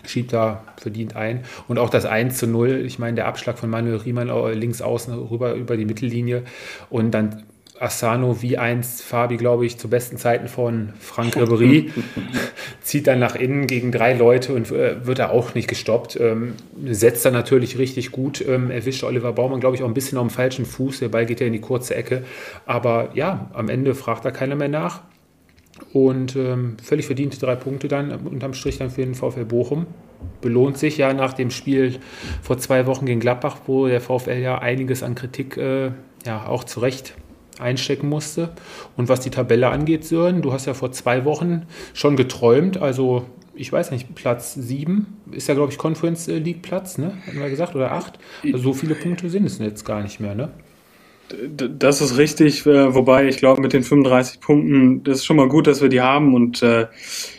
[SPEAKER 2] schiebt da verdient ein. Und auch das 1 zu 0, ich meine, der Abschlag von Manuel Riemann links außen rüber über die Mittellinie und dann Asano wie einst Fabi, glaube ich, zu besten Zeiten von Frank Ribery, zieht dann nach innen gegen drei Leute und äh, wird da auch nicht gestoppt. Ähm, setzt dann natürlich richtig gut, ähm, erwischt Oliver Baumann, glaube ich, auch ein bisschen auf dem falschen Fuß. Der Ball geht ja in die kurze Ecke. Aber ja, am Ende fragt da keiner mehr nach. Und ähm, völlig verdiente drei Punkte dann unterm Strich dann für den VfL Bochum. Belohnt sich ja nach dem Spiel vor zwei Wochen gegen Gladbach, wo der VfL ja einiges an Kritik äh, ja auch zu Recht einstecken musste. Und was die Tabelle angeht, Sören, du hast ja vor zwei Wochen schon geträumt, also ich weiß nicht, Platz sieben ist ja, glaube ich, Conference League Platz, ne? Hatten wir gesagt, oder acht? Also so viele Punkte sind es jetzt gar nicht mehr, ne?
[SPEAKER 4] Das ist richtig, äh, wobei ich glaube, mit den 35 Punkten, das ist schon mal gut, dass wir die haben und äh,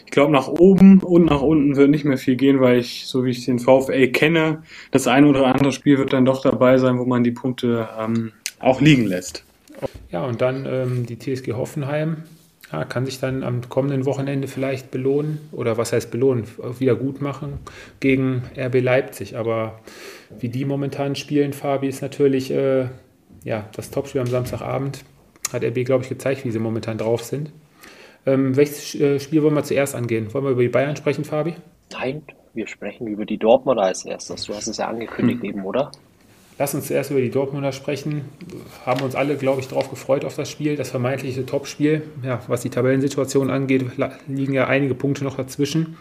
[SPEAKER 4] ich glaube, nach oben und nach unten wird nicht mehr viel gehen, weil ich, so wie ich den VfL kenne, das ein oder andere Spiel wird dann doch dabei sein, wo man die Punkte ähm, auch liegen lässt.
[SPEAKER 2] Ja, und dann ähm, die TSG Hoffenheim ja, kann sich dann am kommenden Wochenende vielleicht belohnen oder was heißt belohnen, wieder gut machen gegen RB Leipzig. Aber wie die momentan spielen, Fabi, ist natürlich äh, ja, das Topspiel am Samstagabend hat RB, glaube ich, gezeigt, wie sie momentan drauf sind. Ähm, welches äh, Spiel wollen wir zuerst angehen? Wollen wir über die Bayern sprechen, Fabi?
[SPEAKER 3] Nein, wir sprechen über die Dortmunder als erstes. Du hast es ja angekündigt hm. eben, oder?
[SPEAKER 2] Lass uns zuerst über die Dortmunder sprechen. Haben uns alle, glaube ich, darauf gefreut auf das Spiel, das vermeintliche Topspiel. Ja, was die Tabellensituation angeht, liegen ja einige Punkte noch dazwischen.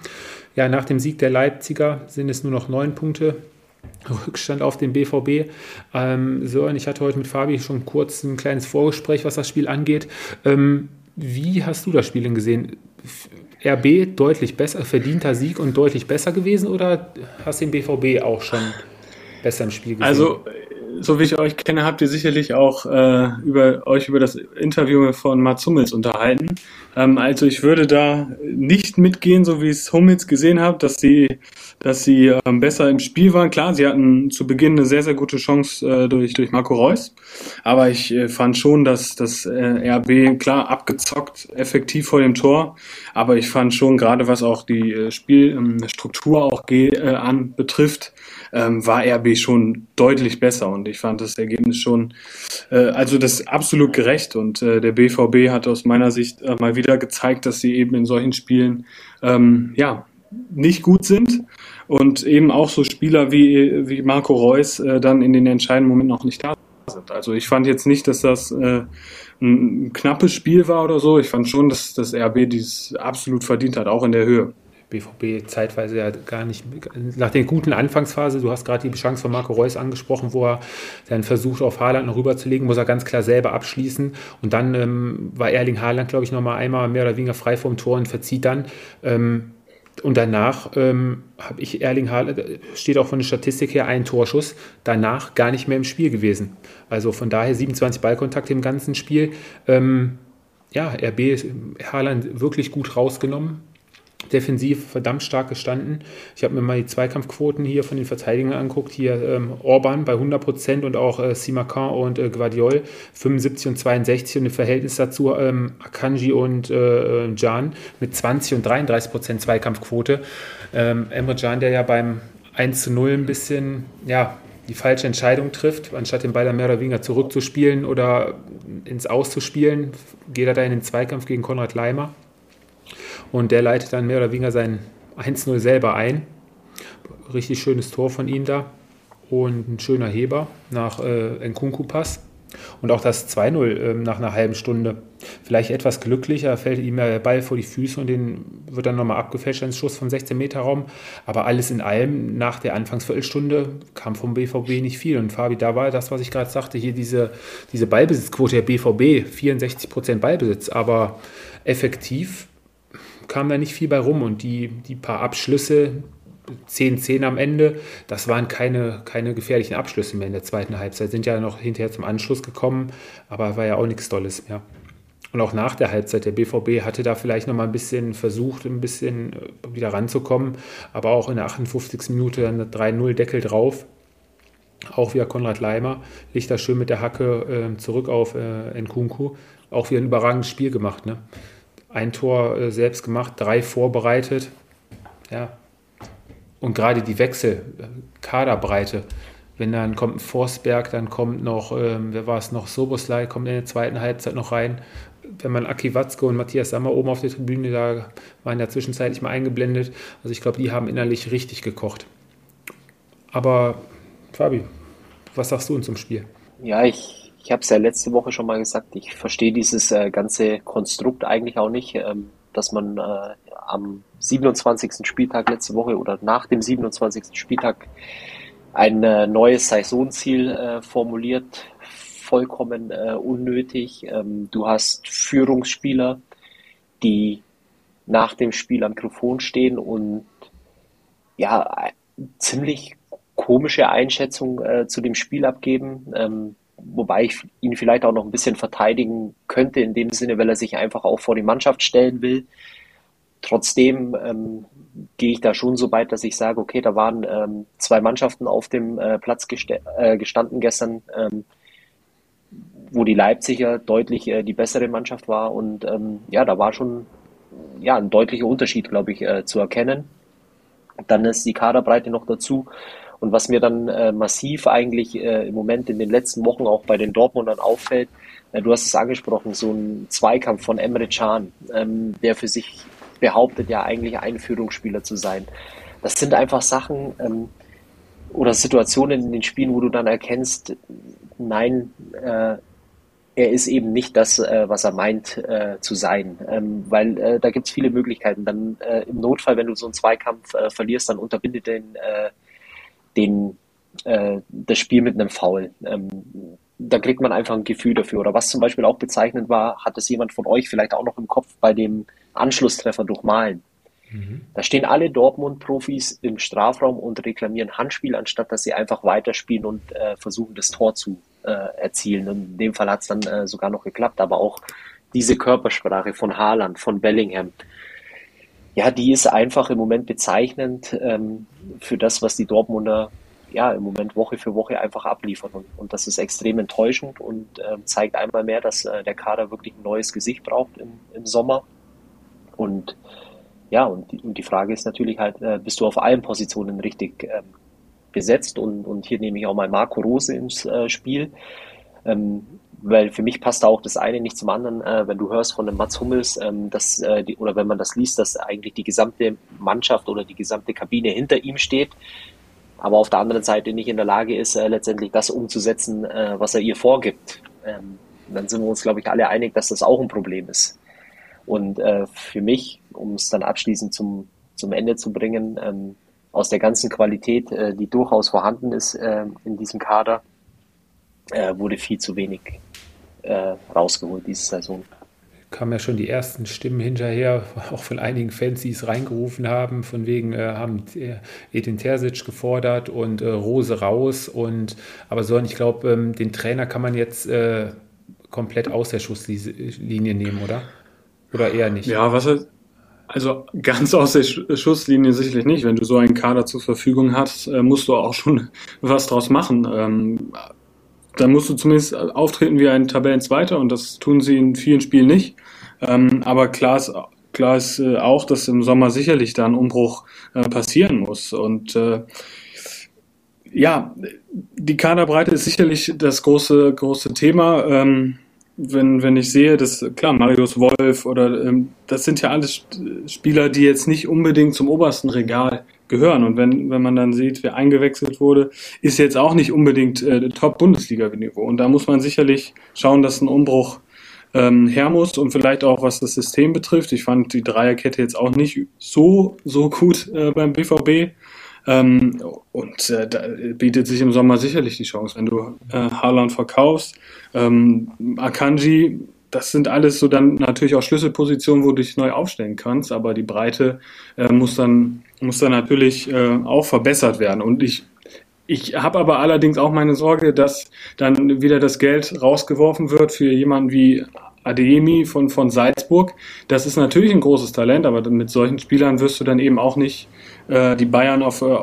[SPEAKER 2] Ja, nach dem Sieg der Leipziger sind es nur noch neun Punkte Rückstand auf den BVB. Ähm, Sören, ich hatte heute mit Fabi schon kurz ein kleines Vorgespräch, was das Spiel angeht. Ähm, wie hast du das Spiel denn gesehen? RB deutlich besser, verdienter Sieg und deutlich besser gewesen oder hast du den BVB auch schon besser im Spiel gesehen?
[SPEAKER 4] Also so wie ich euch kenne, habt ihr sicherlich auch äh, über euch über das Interview von Mats Hummels unterhalten. Ähm, also ich würde da nicht mitgehen, so wie es Hummels gesehen hat, dass sie, dass sie ähm, besser im Spiel waren. Klar, sie hatten zu Beginn eine sehr, sehr gute Chance äh, durch, durch Marco Reus. Aber ich äh, fand schon, dass das äh, RB klar abgezockt, effektiv vor dem Tor. Aber ich fand schon, gerade was auch die äh, Spielstruktur auch äh, an betrifft, ähm, war RB schon deutlich besser und ich fand das Ergebnis schon, äh, also das absolut gerecht und äh, der BVB hat aus meiner Sicht äh, mal wieder gezeigt, dass sie eben in solchen Spielen ähm, ja nicht gut sind und eben auch so Spieler wie, wie Marco Reus äh, dann in den entscheidenden Momenten noch nicht da sind. Also ich fand jetzt nicht, dass das äh, ein knappes Spiel war oder so. Ich fand schon, dass das RB dies absolut verdient hat, auch in der Höhe.
[SPEAKER 2] BVB zeitweise ja gar nicht, nach der guten Anfangsphase, du hast gerade die Chance von Marco Reus angesprochen, wo er dann versucht, auf Haaland noch rüberzulegen, muss er ganz klar selber abschließen. Und dann ähm, war Erling Haaland, glaube ich, nochmal einmal mehr oder weniger frei vom Tor und verzieht dann. Ähm, und danach ähm, habe ich Erling Haaland, steht auch von der Statistik her, ein Torschuss, danach gar nicht mehr im Spiel gewesen. Also von daher 27 Ballkontakte im ganzen Spiel. Ähm, ja, RB Haaland wirklich gut rausgenommen defensiv verdammt stark gestanden. Ich habe mir mal die Zweikampfquoten hier von den Verteidigern angeguckt. Hier ähm, Orban bei 100 Prozent und auch äh, Simakan und äh, Guardiol 75 und 62 und im Verhältnis dazu ähm, Akanji und äh, Can mit 20 und 33 Prozent Zweikampfquote. Ähm, Emre Can, der ja beim 1 zu 0 ein bisschen, ja, die falsche Entscheidung trifft, anstatt den Ball dann mehr oder weniger zurückzuspielen oder ins Auszuspielen, geht er da in den Zweikampf gegen Konrad Leimer. Und der leitet dann mehr oder weniger sein 1-0 selber ein. Richtig schönes Tor von ihm da. Und ein schöner Heber nach äh, Nkunku-Pass. Und auch das 2-0 äh, nach einer halben Stunde. Vielleicht etwas glücklicher, fällt ihm der Ball vor die Füße und den wird dann nochmal abgefälscht, ein Schuss vom 16-Meter-Raum. Aber alles in allem, nach der Anfangsviertelstunde kam vom BVB nicht viel. Und Fabi, da war das, was ich gerade sagte, hier diese, diese Ballbesitzquote der BVB, 64% Ballbesitz, aber effektiv kam da nicht viel bei rum und die, die paar Abschlüsse, 10-10 am Ende, das waren keine, keine gefährlichen Abschlüsse mehr in der zweiten Halbzeit. Sind ja noch hinterher zum Anschluss gekommen, aber war ja auch nichts Tolles mehr. Und auch nach der Halbzeit, der BVB hatte da vielleicht noch mal ein bisschen versucht, ein bisschen äh, wieder ranzukommen, aber auch in der 58. Minute dann 3-0 Deckel drauf. Auch wieder Konrad Leimer, da schön mit der Hacke äh, zurück auf äh, Nkunku. Auch wieder ein überragendes Spiel gemacht. Ne? Ein Tor äh, selbst gemacht, drei vorbereitet. Ja. Und gerade die Wechsel, äh, Kaderbreite, wenn dann kommt ein Forsberg, dann kommt noch, ähm, wer war es noch, Soboslai kommt in der zweiten Halbzeit noch rein. Wenn man Aki Watzke und Matthias Sammer oben auf der Tribüne, da waren ja zwischenzeitlich mal eingeblendet. Also ich glaube, die haben innerlich richtig gekocht. Aber Fabi, was sagst du uns zum Spiel?
[SPEAKER 3] Ja, ich ich habe es ja letzte Woche schon mal gesagt, ich verstehe dieses äh, ganze Konstrukt eigentlich auch nicht, ähm, dass man äh, am 27. Spieltag letzte Woche oder nach dem 27. Spieltag ein äh, neues Saisonziel äh, formuliert, vollkommen äh, unnötig. Ähm, du hast Führungsspieler, die nach dem Spiel am Mikrofon stehen und ja, ziemlich komische Einschätzung äh, zu dem Spiel abgeben. Ähm, wobei ich ihn vielleicht auch noch ein bisschen verteidigen könnte, in dem Sinne, weil er sich einfach auch vor die Mannschaft stellen will. Trotzdem ähm, gehe ich da schon so weit, dass ich sage, okay, da waren ähm, zwei Mannschaften auf dem äh, Platz äh, gestanden gestern, ähm, wo die Leipziger deutlich äh, die bessere Mannschaft war. Und ähm, ja, da war schon ja, ein deutlicher Unterschied, glaube ich, äh, zu erkennen. Dann ist die Kaderbreite noch dazu. Und was mir dann äh, massiv eigentlich äh, im Moment in den letzten Wochen auch bei den Dortmundern auffällt, äh, du hast es angesprochen, so ein Zweikampf von Emre Can, ähm, der für sich behauptet, ja eigentlich ein Führungsspieler zu sein. Das sind einfach Sachen ähm, oder Situationen in den Spielen, wo du dann erkennst, nein, äh, er ist eben nicht das, äh, was er meint äh, zu sein. Ähm, weil äh, da gibt es viele Möglichkeiten. Dann äh, im Notfall, wenn du so einen Zweikampf äh, verlierst, dann unterbindet den äh, den, äh, das Spiel mit einem Foul. Ähm, da kriegt man einfach ein Gefühl dafür. Oder was zum Beispiel auch bezeichnend war, hat es jemand von euch vielleicht auch noch im Kopf bei dem Anschlusstreffer durch Malen. Mhm. Da stehen alle Dortmund-Profis im Strafraum und reklamieren Handspiel, anstatt dass sie einfach weiterspielen und äh, versuchen, das Tor zu äh, erzielen. Und in dem Fall hat es dann äh, sogar noch geklappt, aber auch diese Körpersprache von Haaland, von Bellingham, ja, die ist einfach im Moment bezeichnend ähm, für das, was die Dortmunder ja im Moment Woche für Woche einfach abliefern. Und, und das ist extrem enttäuschend und äh, zeigt einmal mehr, dass äh, der Kader wirklich ein neues Gesicht braucht im, im Sommer. Und ja, und die, und die Frage ist natürlich halt, äh, bist du auf allen Positionen richtig ähm, besetzt? Und, und hier nehme ich auch mal Marco Rose ins äh, Spiel. Ähm, weil für mich passt da auch das eine nicht zum anderen, äh, wenn du hörst von dem Mats Hummels, ähm, dass, äh, die, oder wenn man das liest, dass eigentlich die gesamte Mannschaft oder die gesamte Kabine hinter ihm steht, aber auf der anderen Seite nicht in der Lage ist, äh, letztendlich das umzusetzen, äh, was er ihr vorgibt. Ähm, dann sind wir uns, glaube ich, alle einig, dass das auch ein Problem ist. Und äh, für mich, um es dann abschließend zum, zum Ende zu bringen, ähm, aus der ganzen Qualität, äh, die durchaus vorhanden ist äh, in diesem Kader, äh, wurde viel zu wenig äh, rausgeholt diese Saison.
[SPEAKER 2] Kamen ja schon die ersten Stimmen hinterher, auch von einigen Fans, die es reingerufen haben, von wegen äh, haben äh, Edin Terzic gefordert und äh, Rose raus. Und aber so, ich glaube, ähm, den Trainer kann man jetzt äh, komplett aus der Schusslinie nehmen, oder? Oder eher nicht?
[SPEAKER 4] Ja, was also ganz aus der Schusslinie sicherlich nicht. Wenn du so einen Kader zur Verfügung hast, äh, musst du auch schon was draus machen. Dann musst du zumindest auftreten wie ein Tabellenzweiter und das tun sie in vielen Spielen nicht. Ähm, aber klar ist, klar ist äh, auch, dass im Sommer sicherlich da ein Umbruch äh, passieren muss. Und äh, ja, die Kaderbreite ist sicherlich das große, große Thema. Ähm, wenn, wenn ich sehe, dass, klar, Marius Wolf oder ähm, das sind ja alles Spieler, die jetzt nicht unbedingt zum obersten Regal gehören. Und wenn, wenn man dann sieht, wer eingewechselt wurde, ist jetzt auch nicht unbedingt äh, Top-Bundesliga-Niveau. Und da muss man sicherlich schauen, dass ein Umbruch ähm, her muss und vielleicht auch was das System betrifft. Ich fand die Dreierkette jetzt auch nicht so, so gut äh, beim BVB. Ähm, und äh, da bietet sich im Sommer sicherlich die Chance, wenn du äh, Haaland verkaufst. Ähm, Akanji das sind alles so dann natürlich auch Schlüsselpositionen, wo du dich neu aufstellen kannst, aber die Breite äh, muss dann muss dann natürlich äh, auch verbessert werden. Und ich ich habe aber allerdings auch meine Sorge, dass dann wieder das Geld rausgeworfen wird für jemanden wie Adeyemi von, von Salzburg. Das ist natürlich ein großes Talent, aber mit solchen Spielern wirst du dann eben auch nicht äh, die Bayern auf, äh,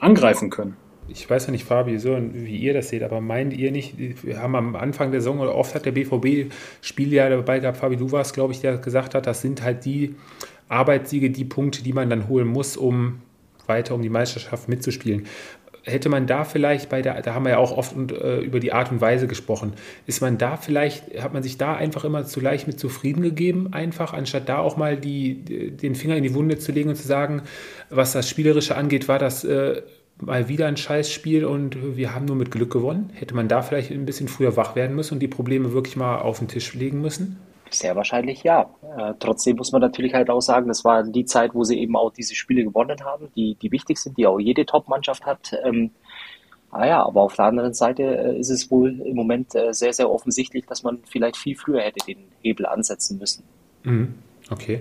[SPEAKER 4] angreifen können
[SPEAKER 2] ich weiß ja nicht, Fabi, so wie ihr das seht, aber meint ihr nicht, wir haben am Anfang der Saison oder oft hat der BVB Spieljahr dabei gehabt, Fabi, du warst, glaube ich, der gesagt hat, das sind halt die Arbeitssiege, die Punkte, die man dann holen muss, um weiter um die Meisterschaft mitzuspielen. Hätte man da vielleicht bei der, da haben wir ja auch oft und, äh, über die Art und Weise gesprochen, ist man da vielleicht, hat man sich da einfach immer zu leicht mit zufrieden gegeben, einfach, anstatt da auch mal die, den Finger in die Wunde zu legen und zu sagen, was das Spielerische angeht, war das äh, mal wieder ein Scheißspiel und wir haben nur mit Glück gewonnen? Hätte man da vielleicht ein bisschen früher wach werden müssen und die Probleme wirklich mal auf den Tisch legen müssen?
[SPEAKER 3] Sehr wahrscheinlich ja. Äh, trotzdem muss man natürlich halt auch sagen, das war die Zeit, wo sie eben auch diese Spiele gewonnen haben, die, die wichtig sind, die auch jede Top-Mannschaft hat. Ähm, ah ja, aber auf der anderen Seite äh, ist es wohl im Moment äh, sehr, sehr offensichtlich, dass man vielleicht viel früher hätte den Hebel ansetzen müssen.
[SPEAKER 2] Mhm. Okay.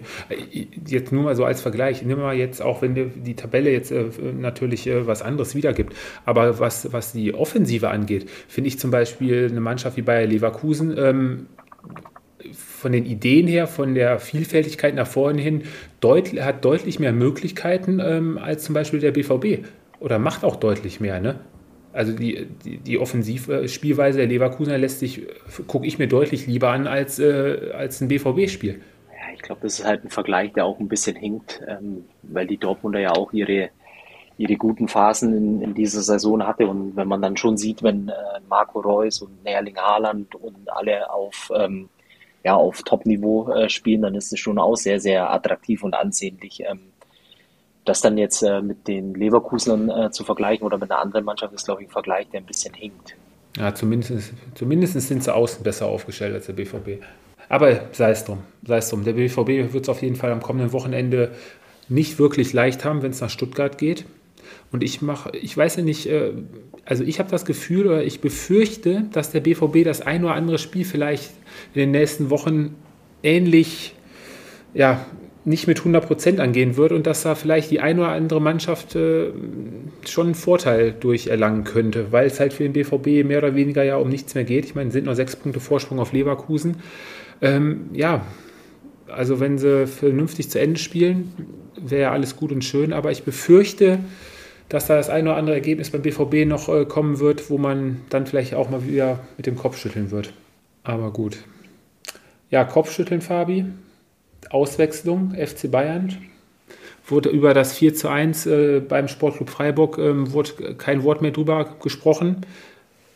[SPEAKER 2] Jetzt nur mal so als Vergleich. Nimm mal jetzt auch, wenn die Tabelle jetzt äh, natürlich äh, was anderes wiedergibt. Aber was, was die Offensive angeht, finde ich zum Beispiel eine Mannschaft wie Bayer Leverkusen ähm, von den Ideen her, von der Vielfältigkeit nach vorne hin, deut hat deutlich mehr Möglichkeiten ähm, als zum Beispiel der BVB. Oder macht auch deutlich mehr, ne? Also die, die, die Offensivspielweise der Leverkusener lässt sich, gucke ich mir deutlich lieber an als, äh, als ein BVB-Spiel
[SPEAKER 3] ich glaube, das ist halt ein Vergleich, der auch ein bisschen hinkt, ähm, weil die Dortmunder ja auch ihre, ihre guten Phasen in, in dieser Saison hatte. Und wenn man dann schon sieht, wenn äh, Marco Reus und Nerling Haaland und alle auf, ähm, ja, auf Top-Niveau äh, spielen, dann ist es schon auch sehr, sehr attraktiv und ansehnlich. Ähm, das dann jetzt äh, mit den Leverkusenern äh, zu vergleichen oder mit einer anderen Mannschaft ist, glaube ich, ein Vergleich, der ein bisschen hinkt.
[SPEAKER 2] Ja, zumindest, zumindest sind sie außen besser aufgestellt als der BVB. Aber sei es drum, sei es drum. Der BVB wird es auf jeden Fall am kommenden Wochenende nicht wirklich leicht haben, wenn es nach Stuttgart geht. Und ich mache, ich weiß ja nicht, äh, also ich habe das Gefühl oder ich befürchte, dass der BVB das ein oder andere Spiel vielleicht in den nächsten Wochen ähnlich, ja, nicht mit 100 Prozent angehen wird und dass da vielleicht die eine oder andere Mannschaft äh, schon einen Vorteil durch erlangen könnte, weil es halt für den BVB mehr oder weniger ja um nichts mehr geht. Ich meine, sind nur sechs Punkte Vorsprung auf Leverkusen. Ähm, ja, also wenn sie vernünftig zu Ende spielen, wäre ja alles gut und schön, aber ich befürchte, dass da das eine oder andere Ergebnis beim BVB noch äh, kommen wird, wo man dann vielleicht auch mal wieder mit dem Kopf schütteln wird. Aber gut. Ja, Kopfschütteln, Fabi. Auswechslung, FC Bayern. Wurde über das 4 zu 1 äh, beim Sportclub Freiburg ähm, wurde kein Wort mehr drüber gesprochen.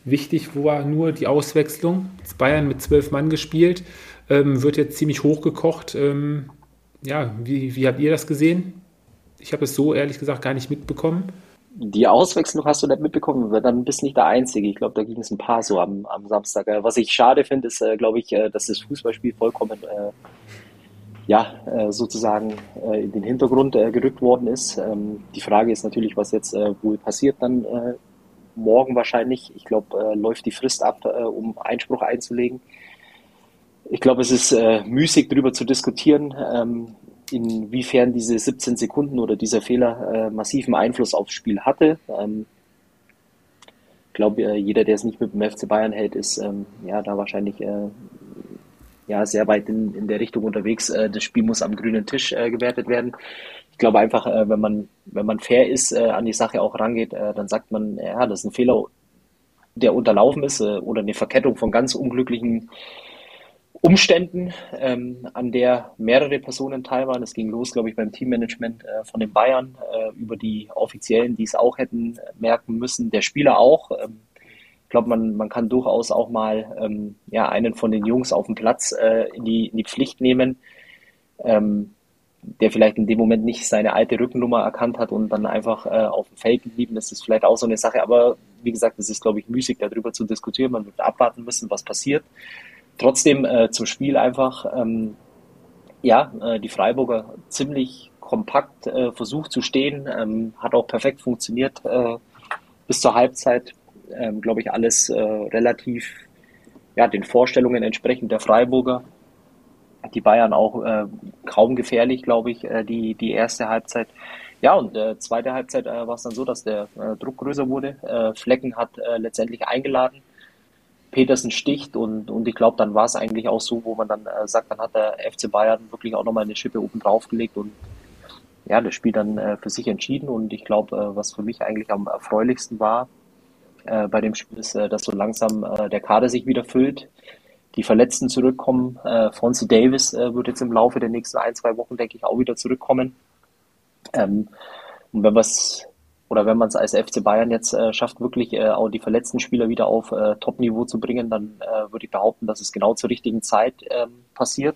[SPEAKER 2] Wichtig war nur die Auswechslung. Bayern mit zwölf Mann gespielt, ähm, wird jetzt ziemlich hochgekocht. Ähm, ja, wie, wie habt ihr das gesehen? Ich habe es so ehrlich gesagt gar nicht mitbekommen.
[SPEAKER 3] Die Auswechslung hast du nicht mitbekommen, dann bist du nicht der Einzige. Ich glaube, da ging es ein paar so am, am Samstag. Äh, was ich schade finde, ist, äh, glaube ich, äh, dass das Fußballspiel vollkommen äh, ja, sozusagen in den Hintergrund gerückt worden ist. Ähm, die Frage ist natürlich, was jetzt wohl passiert dann morgen wahrscheinlich. Ich glaube, läuft die Frist ab, um Einspruch einzulegen. Ich glaube, es ist müßig darüber zu diskutieren, ähm, inwiefern diese 17 Sekunden oder dieser Fehler massiven Einfluss aufs Spiel hatte. Ähm, ich glaube, jeder, der es nicht mit dem FC Bayern hält, ist ja da wahrscheinlich ja sehr weit in, in der Richtung unterwegs. Äh, das Spiel muss am grünen Tisch äh, gewertet werden. Ich glaube einfach, äh, wenn man wenn man fair ist, äh, an die Sache auch rangeht, äh, dann sagt man, ja, das ist ein Fehler, der unterlaufen ist äh, oder eine Verkettung von ganz unglücklichen Umständen, ähm, an der mehrere Personen teil waren. Es ging los, glaube ich, beim Teammanagement äh, von den Bayern äh, über die Offiziellen, die es auch hätten merken müssen, der Spieler auch. Ähm, ich glaube, man, man kann durchaus auch mal ähm, ja, einen von den Jungs auf dem Platz äh, in, die, in die Pflicht nehmen, ähm, der vielleicht in dem Moment nicht seine alte Rückennummer erkannt hat und dann einfach äh, auf dem Feld geblieben ist. Das ist vielleicht auch so eine Sache, aber wie gesagt, es ist, glaube ich, müßig, darüber zu diskutieren. Man wird abwarten müssen, was passiert. Trotzdem äh, zum Spiel einfach, ähm, ja, äh, die Freiburger ziemlich kompakt äh, versucht zu stehen, ähm, hat auch perfekt funktioniert äh, bis zur Halbzeit ähm, glaube ich, alles äh, relativ ja, den Vorstellungen entsprechend der Freiburger. Die Bayern auch äh, kaum gefährlich, glaube ich, äh, die, die erste Halbzeit. Ja, und äh, zweite Halbzeit äh, war es dann so, dass der äh, Druck größer wurde. Äh, Flecken hat äh, letztendlich eingeladen. Petersen sticht und, und ich glaube, dann war es eigentlich auch so, wo man dann äh, sagt, dann hat der FC Bayern wirklich auch nochmal eine Schippe oben drauf gelegt und ja, das Spiel dann äh, für sich entschieden. Und ich glaube, äh, was für mich eigentlich am erfreulichsten war, äh, bei dem Spiel ist, äh, dass so langsam äh, der Kader sich wieder füllt, die Verletzten zurückkommen. Äh, Fonzie Davis wird jetzt im Laufe der nächsten ein, zwei Wochen, denke ich, auch wieder zurückkommen. Ähm, und wenn was oder wenn man es als FC Bayern jetzt äh, schafft, wirklich äh, auch die verletzten Spieler wieder auf äh, Top-Niveau zu bringen, dann äh, würde ich behaupten, dass es genau zur richtigen Zeit ähm, passiert.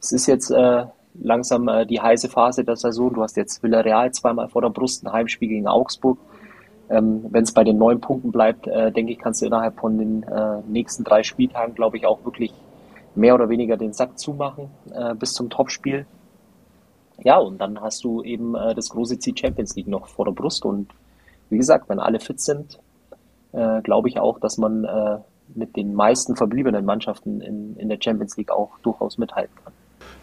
[SPEAKER 3] Es ist jetzt äh, langsam äh, die heiße Phase der Saison. Du hast jetzt Villarreal zweimal vor der Brust, ein Heimspiel gegen Augsburg. Ähm, Wenn es bei den neun Punkten bleibt, denke ich, kannst du innerhalb von den nächsten drei Spieltagen, glaube ich, auch wirklich mehr oder weniger den Sack zumachen bis zum Topspiel. Ja, und dann hast du eben äh, das große Ziel Champions League noch vor der Brust. Und wie gesagt, wenn alle fit sind, äh, glaube ich auch, dass man äh, mit den meisten verbliebenen Mannschaften in, in der Champions League auch durchaus mithalten kann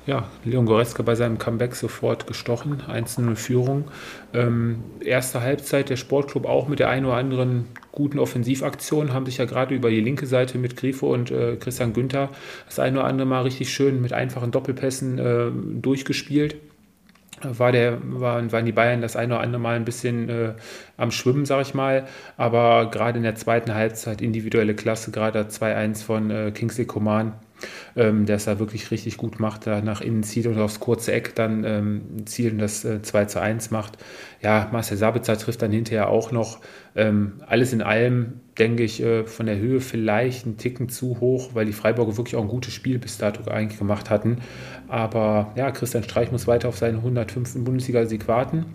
[SPEAKER 2] ja, Leon Goretzka bei seinem Comeback sofort gestochen, 1-0 Führung. Ähm, erste Halbzeit der Sportclub auch mit der einen oder anderen guten Offensivaktion, haben sich ja gerade über die linke Seite mit Grifo und äh, Christian Günther das eine oder andere Mal richtig schön mit einfachen Doppelpässen äh, durchgespielt war der, waren, waren die Bayern das eine oder andere Mal ein bisschen äh, am Schwimmen, sag ich mal. Aber gerade in der zweiten Halbzeit individuelle Klasse, gerade 2-1 von äh, Kingsley Coman, ähm, der es da wirklich richtig gut macht, da nach innen zieht und aufs kurze Eck dann ähm, zielt und das äh, 2 zu 1 macht. Ja, Marcel Sabitzer trifft dann hinterher auch noch. Ähm, alles in allem, denke ich, äh, von der Höhe vielleicht ein Ticken zu hoch, weil die Freiburger wirklich auch ein gutes Spiel bis dato eigentlich gemacht hatten. Aber ja, Christian Streich muss weiter auf seinen 105. Bundesliga-Sieg warten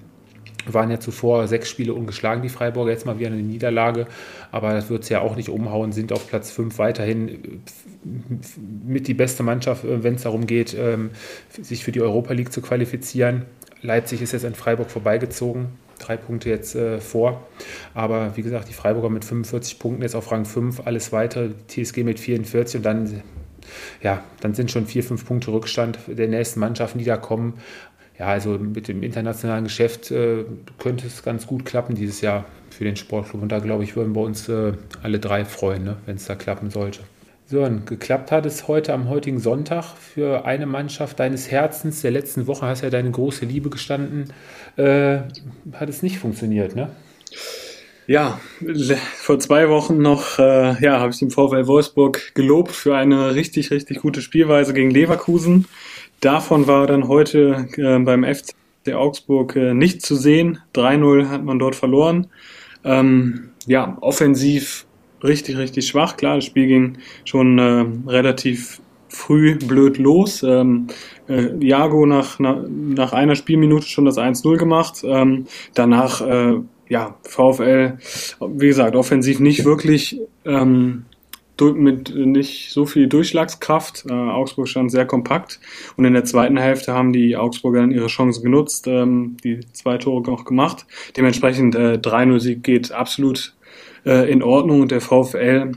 [SPEAKER 2] waren ja zuvor sechs Spiele ungeschlagen, die Freiburger, jetzt mal wieder eine Niederlage, aber das wird es ja auch nicht umhauen, sind auf Platz 5 weiterhin mit die beste Mannschaft, äh, wenn es darum geht, ähm, sich für die Europa League zu qualifizieren. Leipzig ist jetzt an Freiburg vorbeigezogen, drei Punkte jetzt äh, vor. Aber wie gesagt, die Freiburger mit 45 Punkten jetzt auf Rang 5, alles weitere, TSG mit 44 und dann ja, dann sind schon vier, fünf Punkte Rückstand der nächsten Mannschaften, die da kommen. Ja, also mit dem internationalen Geschäft äh, könnte es ganz gut klappen dieses Jahr für den Sportclub. Und da glaube ich, würden wir uns äh, alle drei freuen, ne, wenn es da klappen sollte. So, und geklappt hat es heute am heutigen Sonntag für eine Mannschaft deines Herzens. Der letzten Woche hast ja deine große Liebe gestanden. Äh, hat es nicht funktioniert, ne?
[SPEAKER 4] Ja, vor zwei Wochen noch äh, ja, habe ich den VfL Wolfsburg gelobt für eine richtig, richtig gute Spielweise gegen Leverkusen. Davon war dann heute äh, beim FC Augsburg äh, nicht zu sehen. 3-0 hat man dort verloren. Ähm, ja, offensiv richtig, richtig schwach. Klar, das Spiel ging schon äh, relativ früh blöd los. Ähm, äh, Jago nach, nach, nach einer Spielminute schon das 1-0 gemacht. Ähm, danach, äh, ja, VfL, wie gesagt, offensiv nicht wirklich ähm, mit nicht so viel Durchschlagskraft. Äh, Augsburg stand sehr kompakt und in der zweiten Hälfte haben die Augsburger dann ihre Chance genutzt, ähm, die zwei Tore noch gemacht. Dementsprechend äh, 3-0-Sieg geht absolut äh, in Ordnung und der VfL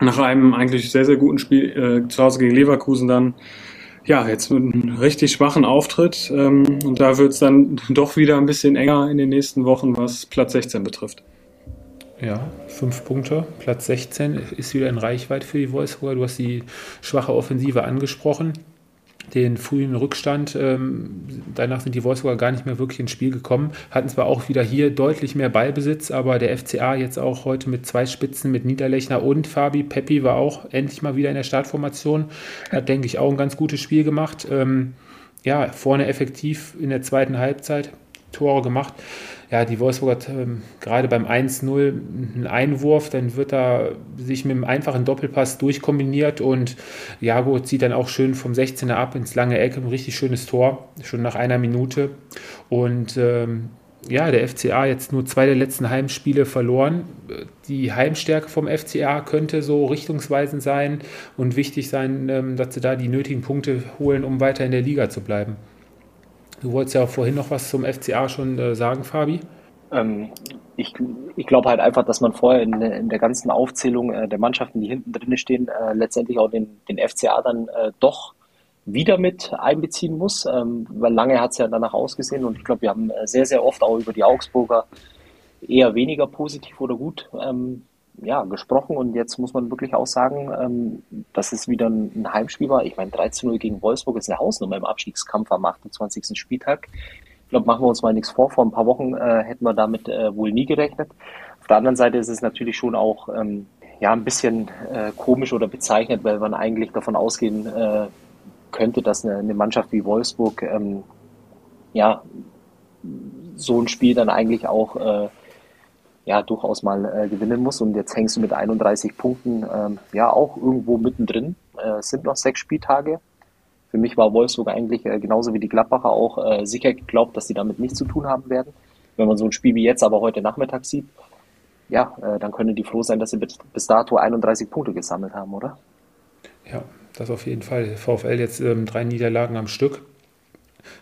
[SPEAKER 4] nach einem eigentlich sehr, sehr guten Spiel äh, zu Hause gegen Leverkusen dann ja, jetzt mit einem richtig schwachen Auftritt ähm, und da wird es dann doch wieder ein bisschen enger in den nächsten Wochen, was Platz 16 betrifft.
[SPEAKER 2] Ja, fünf Punkte, Platz 16 ist wieder in Reichweite für die Wolfsburger. Du hast die schwache Offensive angesprochen den frühen Rückstand. Ähm, danach sind die Wolfsburger gar nicht mehr wirklich ins Spiel gekommen. Hatten zwar auch wieder hier deutlich mehr Ballbesitz, aber der FCA jetzt auch heute mit zwei Spitzen, mit Niederlechner und Fabi. Peppi war auch endlich mal wieder in der Startformation. Hat, denke ich, auch ein ganz gutes Spiel gemacht. Ähm, ja, vorne effektiv in der zweiten Halbzeit Tore gemacht ja, die Wolfsburger ähm, gerade beim 1-0 einen Einwurf, dann wird er sich mit einem einfachen Doppelpass durchkombiniert und Jago zieht dann auch schön vom 16er ab ins lange Eck, ein richtig schönes Tor, schon nach einer Minute. Und ähm, ja, der FCA jetzt nur zwei der letzten Heimspiele verloren. Die Heimstärke vom FCA könnte so richtungsweisend sein und wichtig sein, ähm, dass sie da die nötigen Punkte holen, um weiter in der Liga zu bleiben. Du wolltest ja auch vorhin noch was zum FCA schon äh, sagen, Fabi.
[SPEAKER 3] Ähm, ich, ich glaube halt einfach, dass man vorher in, in der ganzen Aufzählung äh, der Mannschaften, die hinten drin stehen, äh, letztendlich auch den, den FCA dann äh, doch wieder mit einbeziehen muss, ähm, weil lange hat es ja danach ausgesehen und ich glaube, wir haben äh, sehr, sehr oft auch über die Augsburger eher weniger positiv oder gut ähm, ja, gesprochen und jetzt muss man wirklich auch sagen, ähm, dass es wieder ein, ein Heimspiel war. Ich meine, 13-0 gegen Wolfsburg ist eine Hausnummer im Abstiegskampf am 28. Spieltag. Ich glaube, machen wir uns mal nichts vor. Vor ein paar Wochen äh, hätten wir damit äh, wohl nie gerechnet. Auf der anderen Seite ist es natürlich schon auch ähm, ja, ein bisschen äh, komisch oder bezeichnet, weil man eigentlich davon ausgehen äh, könnte, dass eine, eine Mannschaft wie Wolfsburg ähm, ja so ein Spiel dann eigentlich auch äh, ja durchaus mal äh, gewinnen muss. Und jetzt hängst du mit 31 Punkten ähm, ja auch irgendwo mittendrin. Äh, sind noch sechs Spieltage. Für mich war Wolfsburg eigentlich äh, genauso wie die Gladbacher auch äh, sicher geglaubt, dass sie damit nichts zu tun haben werden. Wenn man so ein Spiel wie jetzt aber heute Nachmittag sieht, ja, äh, dann können die froh sein, dass sie bis, bis dato 31 Punkte gesammelt haben, oder?
[SPEAKER 2] Ja, das auf jeden Fall. VfL jetzt ähm, drei Niederlagen am Stück.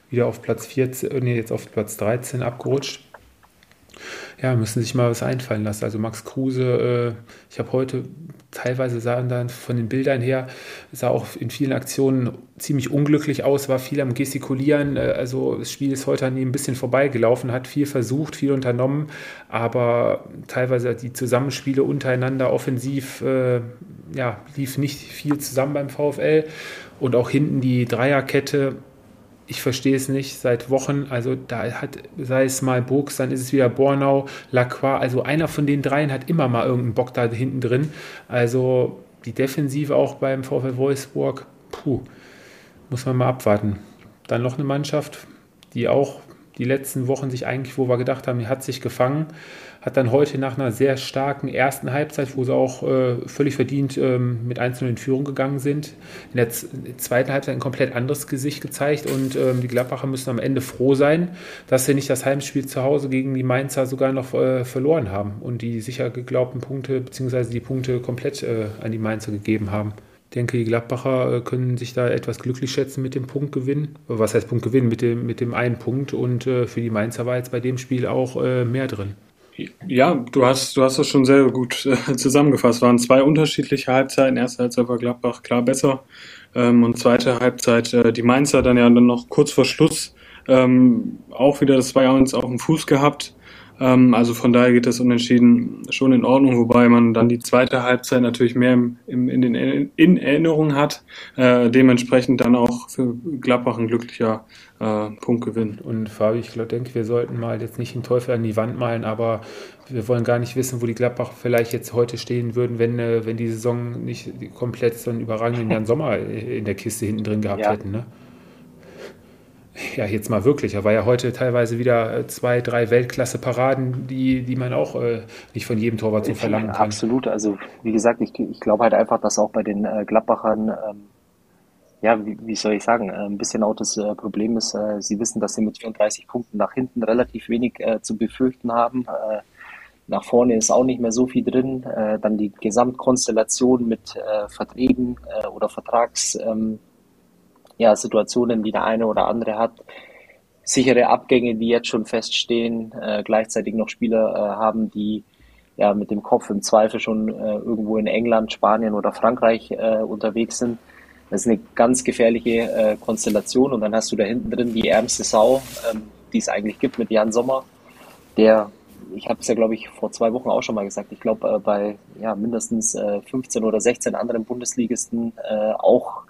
[SPEAKER 2] Wieder auf Platz 14, nee, jetzt auf Platz 13 abgerutscht ja, müssen sich mal was einfallen lassen. Also Max Kruse, äh, ich habe heute teilweise sahen dann von den Bildern her, sah auch in vielen Aktionen ziemlich unglücklich aus, war viel am Gestikulieren. Äh, also das Spiel ist heute an ihm ein bisschen vorbeigelaufen, hat viel versucht, viel unternommen, aber teilweise die Zusammenspiele untereinander offensiv, äh, ja, lief nicht viel zusammen beim VfL. Und auch hinten die Dreierkette ich verstehe es nicht seit Wochen. Also da hat, sei es mal Burgs, dann ist es wieder Bornau, Lacroix. Also einer von den dreien hat immer mal irgendeinen Bock da hinten drin. Also die Defensive auch beim VfL Wolfsburg, puh, muss man mal abwarten. Dann noch eine Mannschaft, die auch die letzten Wochen sich eigentlich, wo wir gedacht haben, die hat sich gefangen, hat dann heute nach einer sehr starken ersten Halbzeit, wo sie auch äh, völlig verdient ähm, mit einzelnen in Führung gegangen sind, in der zweiten Halbzeit ein komplett anderes Gesicht gezeigt und ähm, die Gladbacher müssen am Ende froh sein, dass sie nicht das Heimspiel zu Hause gegen die Mainzer sogar noch äh, verloren haben und die sicher geglaubten Punkte bzw. die Punkte komplett äh, an die Mainzer gegeben haben. Ich denke, die Gladbacher äh, können sich da etwas glücklich schätzen mit dem Punktgewinn. Was heißt Punktgewinn? Mit dem, mit dem einen Punkt. Und äh, für die Mainzer war jetzt bei dem Spiel auch äh, mehr drin.
[SPEAKER 4] Ja, du hast, du hast das schon sehr gut äh, zusammengefasst. Es waren zwei unterschiedliche Halbzeiten. Erste Halbzeit war Gladbach klar besser. Ähm, und zweite Halbzeit, äh, die Mainzer dann ja dann noch kurz vor Schluss ähm, auch wieder das 2-1 auf dem Fuß gehabt. Ähm, also von daher geht das Unentschieden schon in Ordnung, wobei man dann die zweite Halbzeit natürlich mehr im, im, in, den, in Erinnerung hat. Äh, dementsprechend dann auch für Gladbach ein glücklicher äh, Punktgewinn.
[SPEAKER 2] Und Fabi, ich denke, wir sollten mal jetzt nicht den Teufel an die Wand malen, aber wir wollen gar nicht wissen, wo die Gladbach vielleicht jetzt heute stehen würden, wenn, äh, wenn die Saison nicht komplett so einen überragenden Jan Sommer in der Kiste hinten drin gehabt ja. hätten. Ne? Ja, jetzt mal wirklich. Er war ja heute teilweise wieder äh, zwei, drei Weltklasse-Paraden, die, die man auch äh, nicht von jedem Torwart so verlangen kann.
[SPEAKER 3] Absolut. Also, wie gesagt, ich, ich glaube halt einfach, dass auch bei den äh, Gladbachern, ähm, ja, wie, wie, soll ich sagen, äh, ein bisschen auch das äh, Problem ist, äh, sie wissen, dass sie mit 34 Punkten nach hinten relativ wenig zu befürchten haben. nach vorne ist auch nicht mehr so viel drin. dann die Gesamtkonstellation mit Verträgen oder Vertrags. Ähm, ja, Situationen, die der eine oder andere hat. Sichere Abgänge, die jetzt schon feststehen, äh, gleichzeitig noch Spieler äh, haben, die ja mit dem Kopf im Zweifel schon äh, irgendwo in England, Spanien oder Frankreich äh, unterwegs sind. Das ist eine ganz gefährliche äh, Konstellation und dann hast du da hinten drin die ärmste Sau, ähm, die es eigentlich gibt mit Jan Sommer, der, ich habe es ja glaube ich vor zwei Wochen auch schon mal gesagt, ich glaube äh, bei ja, mindestens äh, 15 oder 16 anderen Bundesligisten äh, auch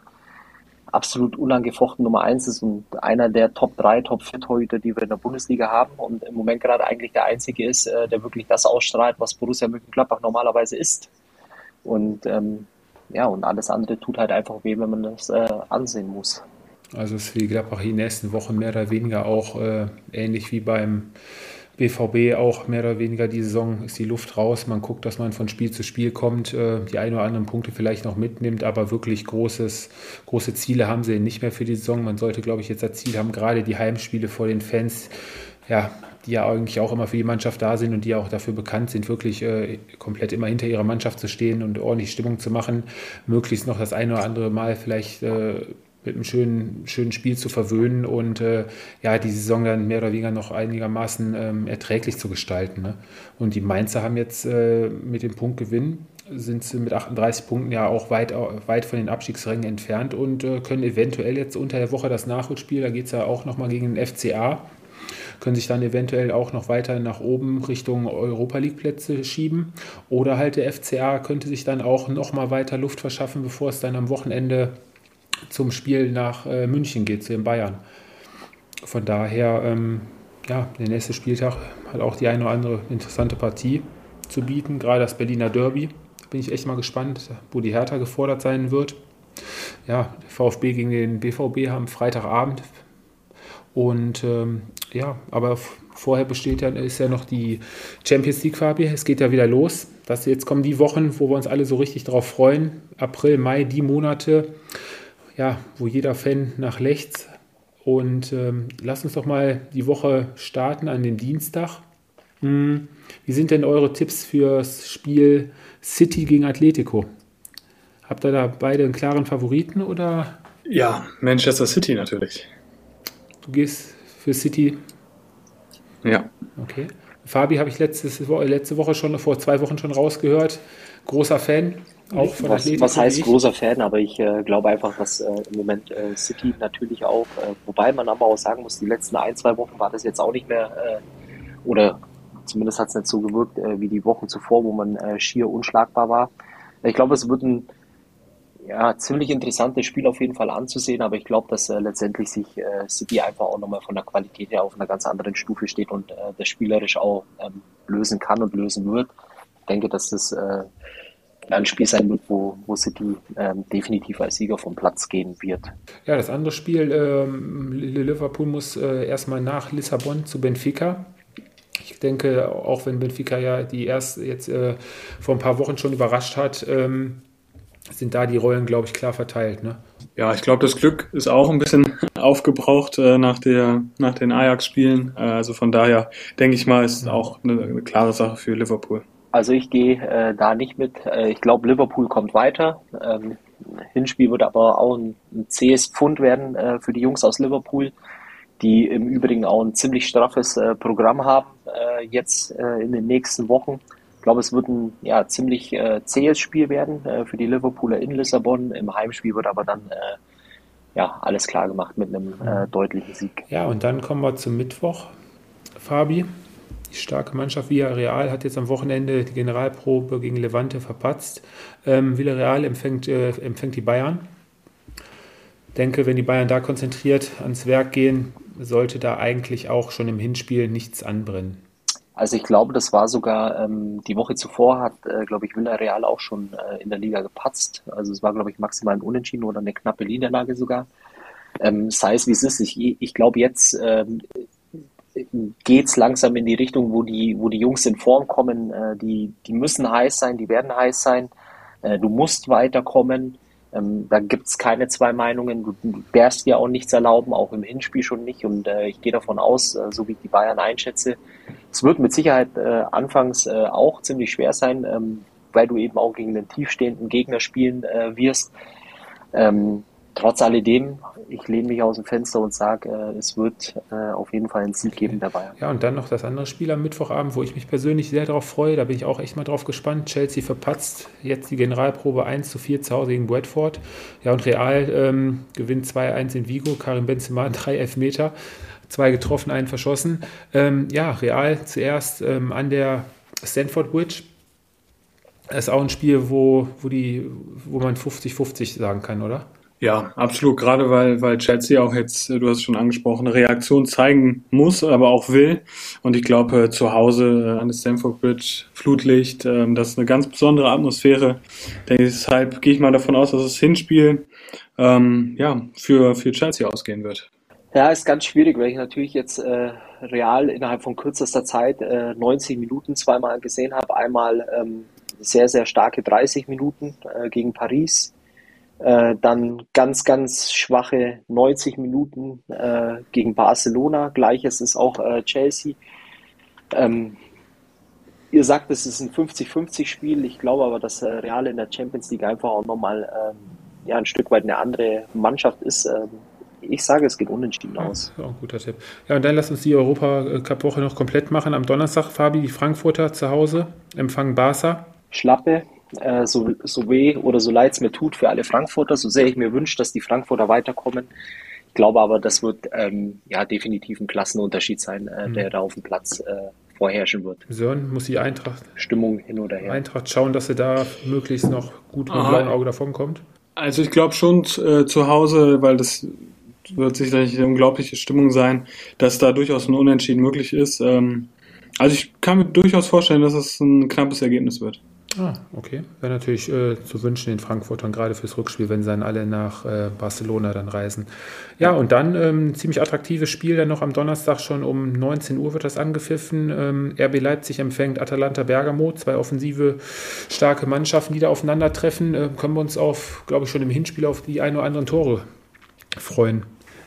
[SPEAKER 3] absolut unangefochten Nummer eins ist und einer der Top 3, Top 4 Torhüter, die wir in der Bundesliga haben und im Moment gerade eigentlich der einzige ist, äh, der wirklich das ausstrahlt, was Borussia Mönchengladbach normalerweise ist. Und ähm, ja, und alles andere tut halt einfach weh, wenn man das äh, ansehen muss.
[SPEAKER 2] Also ist die Gladbach die nächsten Wochen mehr oder weniger auch äh, ähnlich wie beim BVB auch mehr oder weniger die Saison ist die Luft raus. Man guckt, dass man von Spiel zu Spiel kommt, äh, die ein oder anderen Punkte vielleicht noch mitnimmt, aber wirklich großes, große Ziele haben sie nicht mehr für die Saison. Man sollte, glaube ich, jetzt das Ziel haben, gerade die Heimspiele vor den Fans, ja, die ja eigentlich auch immer für die Mannschaft da sind und die auch dafür bekannt sind, wirklich äh, komplett immer hinter ihrer Mannschaft zu stehen und ordentlich Stimmung zu machen, möglichst noch das ein oder andere Mal vielleicht äh, mit einem schönen, schönen Spiel zu verwöhnen und äh, ja, die Saison dann mehr oder weniger noch einigermaßen ähm, erträglich zu gestalten. Ne? Und die Mainzer haben jetzt äh, mit dem Punktgewinn sind sie mit 38 Punkten ja auch weit, weit von den Abstiegsrängen entfernt und äh, können eventuell jetzt unter der Woche das Nachholspiel, da geht es ja auch nochmal gegen den FCA, können sich dann eventuell auch noch weiter nach oben Richtung Europa League Plätze schieben. Oder halt der FCA könnte sich dann auch nochmal weiter Luft verschaffen, bevor es dann am Wochenende zum Spiel nach äh, München geht, zu den Bayern. Von daher, ähm, ja, der nächste Spieltag hat auch die eine oder andere interessante Partie zu bieten, gerade das Berliner Derby. Da bin ich echt mal gespannt, wo die Hertha gefordert sein wird. Ja, VfB gegen den BVB haben Freitagabend. Und ähm, ja, aber vorher besteht ja, ist ja noch die Champions League, Fabi. Es geht ja wieder los. Das, jetzt kommen die Wochen, wo wir uns alle so richtig darauf freuen. April, Mai, die Monate, ja, wo jeder Fan nach rechts. Und ähm, lass uns doch mal die Woche starten an dem Dienstag. Hm, wie sind denn eure Tipps fürs Spiel City gegen Atletico? Habt ihr da beide einen klaren Favoriten oder?
[SPEAKER 4] Ja, Manchester City natürlich.
[SPEAKER 2] Du gehst für City?
[SPEAKER 4] Ja.
[SPEAKER 2] Okay. Fabi habe ich letztes, letzte Woche schon, vor zwei Wochen schon rausgehört. Großer Fan.
[SPEAKER 3] Auch von was, was heißt großer Fan, aber ich äh, glaube einfach, dass äh, im Moment äh, City natürlich auch, äh, wobei man aber auch sagen muss, die letzten ein, zwei Wochen war das jetzt auch nicht mehr, äh, oder zumindest hat es nicht so gewirkt äh, wie die Wochen zuvor, wo man schier unschlagbar war. Ich glaube, es wird ein ja, ziemlich interessantes Spiel auf jeden Fall anzusehen, aber ich glaube, dass letztendlich sich City einfach auch nochmal von der Qualität her auf einer ganz anderen Stufe steht und das spielerisch auch ähm, lösen kann und lösen wird. Ich denke, dass das ein Spiel sein wird, wo, wo City ähm, definitiv als Sieger vom Platz gehen wird.
[SPEAKER 2] Ja, das andere Spiel, ähm, Liverpool muss äh, erstmal nach Lissabon zu Benfica. Ich denke, auch wenn Benfica ja die erst jetzt äh, vor ein paar Wochen schon überrascht hat, ähm, sind da die Rollen, glaube ich, klar verteilt. Ne?
[SPEAKER 4] Ja, ich glaube, das Glück ist auch ein bisschen aufgebraucht äh, nach, der, nach den Ajax-Spielen. Äh, also von daher denke ich mal, ist es auch eine, eine klare Sache für Liverpool.
[SPEAKER 3] Also ich gehe äh, da nicht mit. Äh, ich glaube, Liverpool kommt weiter. Ähm, Hinspiel wird aber auch ein, ein zähes Pfund werden äh, für die Jungs aus Liverpool, die im Übrigen auch ein ziemlich straffes äh, Programm haben äh, jetzt äh, in den nächsten Wochen. Ich glaube, es wird ein ja, ziemlich äh, zähes Spiel werden für die Liverpooler in Lissabon. Im Heimspiel wird aber dann ja, alles klar gemacht mit einem äh, deutlichen Sieg.
[SPEAKER 2] Ja, und dann kommen wir zum Mittwoch. Fabi, die starke Mannschaft Villarreal hat jetzt am Wochenende die Generalprobe gegen Levante verpatzt. Ähm, Villarreal empfängt, äh, empfängt die Bayern. Denke, wenn die Bayern da konzentriert ans Werk gehen, sollte da eigentlich auch schon im Hinspiel nichts anbrennen.
[SPEAKER 3] Also ich glaube, das war sogar ähm, die Woche zuvor hat, äh, glaube ich, Villarreal auch schon äh, in der Liga gepatzt. Also es war, glaube ich, maximal ein Unentschieden oder eine knappe Niederlage sogar. Ähm, sei es wie es ist. Ich, ich glaube, jetzt ähm, geht es langsam in die Richtung, wo die, wo die Jungs in Form kommen. Äh, die, die müssen heiß sein, die werden heiß sein. Äh, du musst weiterkommen. Ähm, da gibt es keine zwei Meinungen. Du, du dir auch nichts erlauben, auch im Hinspiel schon nicht. Und äh, ich gehe davon aus, äh, so wie ich die Bayern einschätze, es wird mit Sicherheit äh, anfangs äh, auch ziemlich schwer sein, ähm, weil du eben auch gegen einen tiefstehenden Gegner spielen äh, wirst. Ähm, trotz alledem, ich lehne mich aus dem Fenster und sage, äh, es wird äh, auf jeden Fall einen Sieg geben dabei.
[SPEAKER 2] Ja, und dann noch das andere Spiel am Mittwochabend, wo ich mich persönlich sehr darauf freue. Da bin ich auch echt mal drauf gespannt. Chelsea verpatzt jetzt die Generalprobe 1 zu 4 zu Hause gegen Bradford. Ja, und Real ähm, gewinnt 2-1 in Vigo. Karim Benzema drei Elfmeter. Zwei getroffen, einen verschossen. Ähm, ja, Real zuerst ähm, an der Stanford Bridge. Das ist auch ein Spiel, wo, wo, die, wo man 50-50 sagen kann, oder?
[SPEAKER 4] Ja, absolut. Gerade weil, weil Chelsea auch jetzt, du hast es schon angesprochen, eine Reaktion zeigen muss, aber auch will. Und ich glaube, zu Hause an der Stamford Bridge, Flutlicht, ähm, das ist eine ganz besondere Atmosphäre. Deshalb gehe ich mal davon aus, dass das Hinspiel ähm, ja, für, für Chelsea ausgehen wird.
[SPEAKER 3] Ja, ist ganz schwierig, weil ich natürlich jetzt äh, real innerhalb von kürzester Zeit äh, 90 Minuten zweimal gesehen habe. Einmal ähm, sehr, sehr starke 30 Minuten äh, gegen Paris äh, dann ganz, ganz schwache 90 Minuten äh, gegen Barcelona. Gleiches ist auch äh, Chelsea. Ähm, ihr sagt, es ist ein 50-50-Spiel. Ich glaube aber, dass äh, Real in der Champions League einfach auch nochmal ähm, ja, ein Stück weit eine andere Mannschaft ist. Ähm, ich sage, es geht unentschieden aus.
[SPEAKER 2] Ja, auch ein guter Tipp. Ja, und dann lass uns die Europa-Cup-Woche noch komplett machen. Am Donnerstag, Fabi, die Frankfurter zu Hause empfangen Barca.
[SPEAKER 3] Schlappe, äh, so, so weh oder so leid es mir tut für alle Frankfurter, so sehr ich mir wünsche, dass die Frankfurter weiterkommen. Ich glaube aber, das wird ähm, ja definitiv ein Klassenunterschied sein, äh, mhm. der da auf dem Platz äh, vorherrschen wird.
[SPEAKER 2] Sören, muss die Eintracht
[SPEAKER 3] Stimmung hin oder her.
[SPEAKER 2] Eintracht schauen, dass sie da möglichst noch gut mit dem blauen Auge davon kommt?
[SPEAKER 4] Also ich glaube schon äh, zu Hause, weil das wird sicherlich eine unglaubliche Stimmung sein, dass da durchaus ein Unentschieden möglich ist. Ähm, also ich kann mir durchaus vorstellen, dass es ein knappes Ergebnis wird.
[SPEAKER 2] Ah, okay. Wäre natürlich äh, zu wünschen den Frankfurtern, gerade fürs Rückspiel, wenn sie dann alle nach äh, Barcelona dann reisen. Ja, und dann ähm, ziemlich attraktives Spiel dann noch am Donnerstag schon um 19 Uhr wird das angepfiffen. Ähm, RB Leipzig empfängt Atalanta Bergamo, zwei offensive starke Mannschaften, die da aufeinandertreffen. Äh, können wir uns auf, glaube ich, schon im Hinspiel auf die ein oder anderen Tore freuen.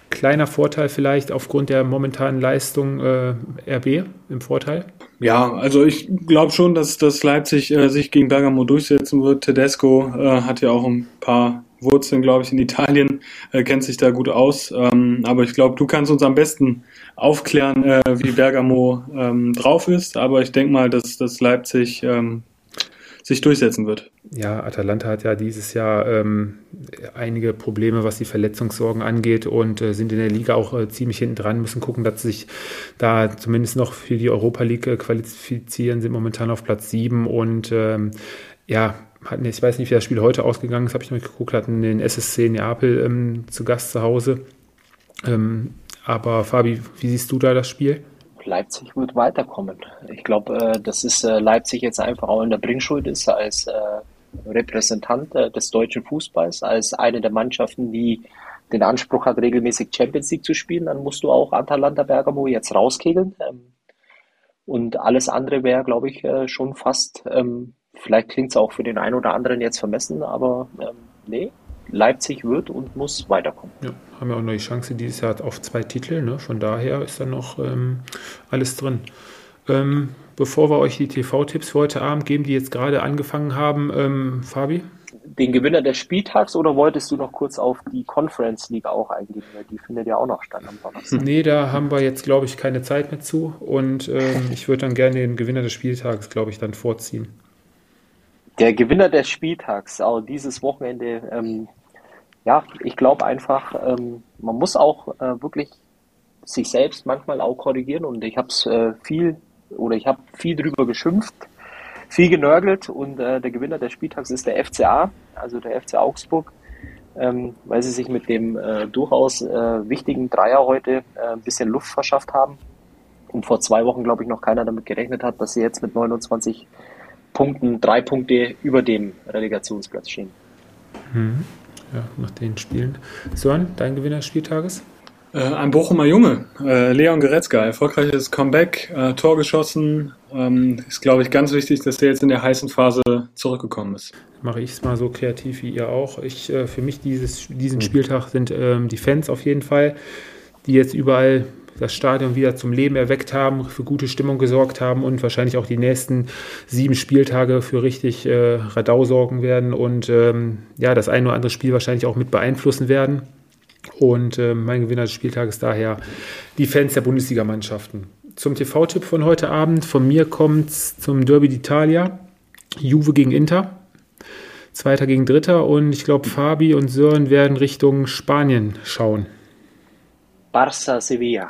[SPEAKER 2] Kleiner Vorteil vielleicht aufgrund der momentanen Leistung äh, RB im Vorteil.
[SPEAKER 4] Ja, also ich glaube schon, dass, dass Leipzig äh, sich gegen Bergamo durchsetzen wird. Tedesco äh, hat ja auch ein paar Wurzeln, glaube ich, in Italien, äh, kennt sich da gut aus. Ähm, aber ich glaube, du kannst uns am besten aufklären, äh, wie Bergamo ähm, drauf ist. Aber ich denke mal, dass, dass Leipzig ähm, sich durchsetzen wird.
[SPEAKER 2] Ja, Atalanta hat ja dieses Jahr ähm, einige Probleme, was die Verletzungssorgen angeht und äh, sind in der Liga auch äh, ziemlich hinten dran, müssen gucken, dass sie sich da zumindest noch für die Europa League äh, qualifizieren, sind momentan auf Platz 7 und ähm, ja, hatten, ich weiß nicht, wie das Spiel heute ausgegangen ist, habe ich noch geguckt, hatten den SSC Neapel ähm, zu Gast zu Hause. Ähm, aber Fabi, wie siehst du da das Spiel?
[SPEAKER 3] Leipzig wird weiterkommen. Ich glaube, äh, dass es äh, Leipzig jetzt einfach auch in der Bringschuld ist als äh, Repräsentant des deutschen Fußballs, als eine der Mannschaften, die den Anspruch hat, regelmäßig Champions League zu spielen. Dann musst du auch Atalanta Bergamo jetzt rauskegeln. Ähm, und alles andere wäre, glaube ich, schon fast, ähm, vielleicht klingt es auch für den einen oder anderen jetzt vermessen, aber ähm, nee, Leipzig wird und muss weiterkommen.
[SPEAKER 2] Ja, haben ja auch noch die Chance dieses Jahr auf zwei Titel. Ne? Von daher ist da noch ähm, alles drin. Ähm, bevor wir euch die TV-Tipps für heute Abend geben, die jetzt gerade angefangen haben, ähm, Fabi?
[SPEAKER 3] den Gewinner des Spieltags oder wolltest du noch kurz auf die Conference League auch eingehen? Weil die findet ja auch noch statt am Donnerstag.
[SPEAKER 2] Nee, da haben wir jetzt, glaube ich, keine Zeit mehr zu. Und ähm, ich würde dann gerne den Gewinner des Spieltags, glaube ich, dann vorziehen.
[SPEAKER 3] Der Gewinner des Spieltags, auch dieses Wochenende, ähm, ja, ich glaube einfach, ähm, man muss auch äh, wirklich sich selbst manchmal auch korrigieren und ich habe es äh, viel oder ich habe viel drüber geschimpft, viel genörgelt und äh, der Gewinner des Spieltags ist der FCA, also der FC Augsburg, ähm, weil sie sich mit dem äh, durchaus äh, wichtigen Dreier heute äh, ein bisschen Luft verschafft haben und vor zwei Wochen, glaube ich, noch keiner damit gerechnet hat, dass sie jetzt mit 29 Punkten drei Punkte über dem Relegationsplatz stehen.
[SPEAKER 2] Mhm. Ja, nach den Spielen. Sören, dein Gewinner des Spieltages?
[SPEAKER 4] Äh, ein Bochumer Junge, äh, Leon Goretzka, erfolgreiches Comeback, äh, Tor geschossen. Ähm, ist, glaube ich, ganz wichtig, dass der jetzt in der heißen Phase zurückgekommen ist.
[SPEAKER 2] Mache ich es mal so kreativ wie ihr auch. Ich, äh, für mich dieses, diesen Spieltag sind ähm, die Fans auf jeden Fall, die jetzt überall das Stadion wieder zum Leben erweckt haben, für gute Stimmung gesorgt haben und wahrscheinlich auch die nächsten sieben Spieltage für richtig äh, Radau sorgen werden und ähm, ja, das ein oder andere Spiel wahrscheinlich auch mit beeinflussen werden. Und äh, mein Gewinner des Spieltages daher die Fans der Bundesligamannschaften. Zum TV-Tipp von heute Abend. Von mir kommt es zum Derby d'Italia. Juve gegen Inter. Zweiter gegen Dritter. Und ich glaube, Fabi und Sören werden Richtung Spanien schauen.
[SPEAKER 3] Barça Sevilla.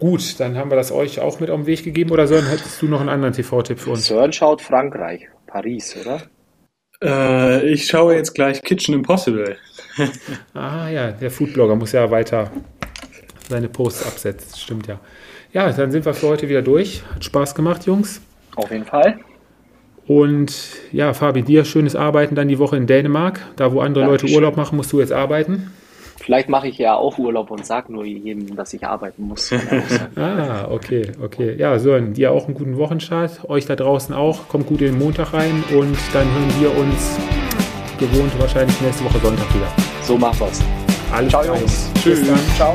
[SPEAKER 2] Gut, dann haben wir das euch auch mit auf den Weg gegeben. Oder Sören, hättest du noch einen anderen TV-Tipp für uns?
[SPEAKER 3] Sören schaut Frankreich, Paris, oder?
[SPEAKER 4] Äh, ich schaue jetzt gleich Kitchen Impossible.
[SPEAKER 2] ah ja, der Foodblogger muss ja weiter seine Posts absetzen. Stimmt ja. Ja, dann sind wir für heute wieder durch. Hat Spaß gemacht, Jungs.
[SPEAKER 3] Auf jeden Fall.
[SPEAKER 2] Und ja, Fabi, dir schönes Arbeiten dann die Woche in Dänemark. Da, wo andere Dankeschön. Leute Urlaub machen, musst du jetzt arbeiten.
[SPEAKER 3] Vielleicht mache ich ja auch Urlaub und sage nur jedem, dass ich arbeiten muss.
[SPEAKER 2] ah, okay, okay. Ja, Sören, dir auch einen guten Wochenstart. Euch da draußen auch. Kommt gut in den Montag rein und dann hören wir uns gewohnt wahrscheinlich nächste Woche Sonntag wieder.
[SPEAKER 3] So machen wir's.
[SPEAKER 2] Alles
[SPEAKER 3] Ciao, Jungs.
[SPEAKER 2] Tschüss. Dann.
[SPEAKER 3] Ciao.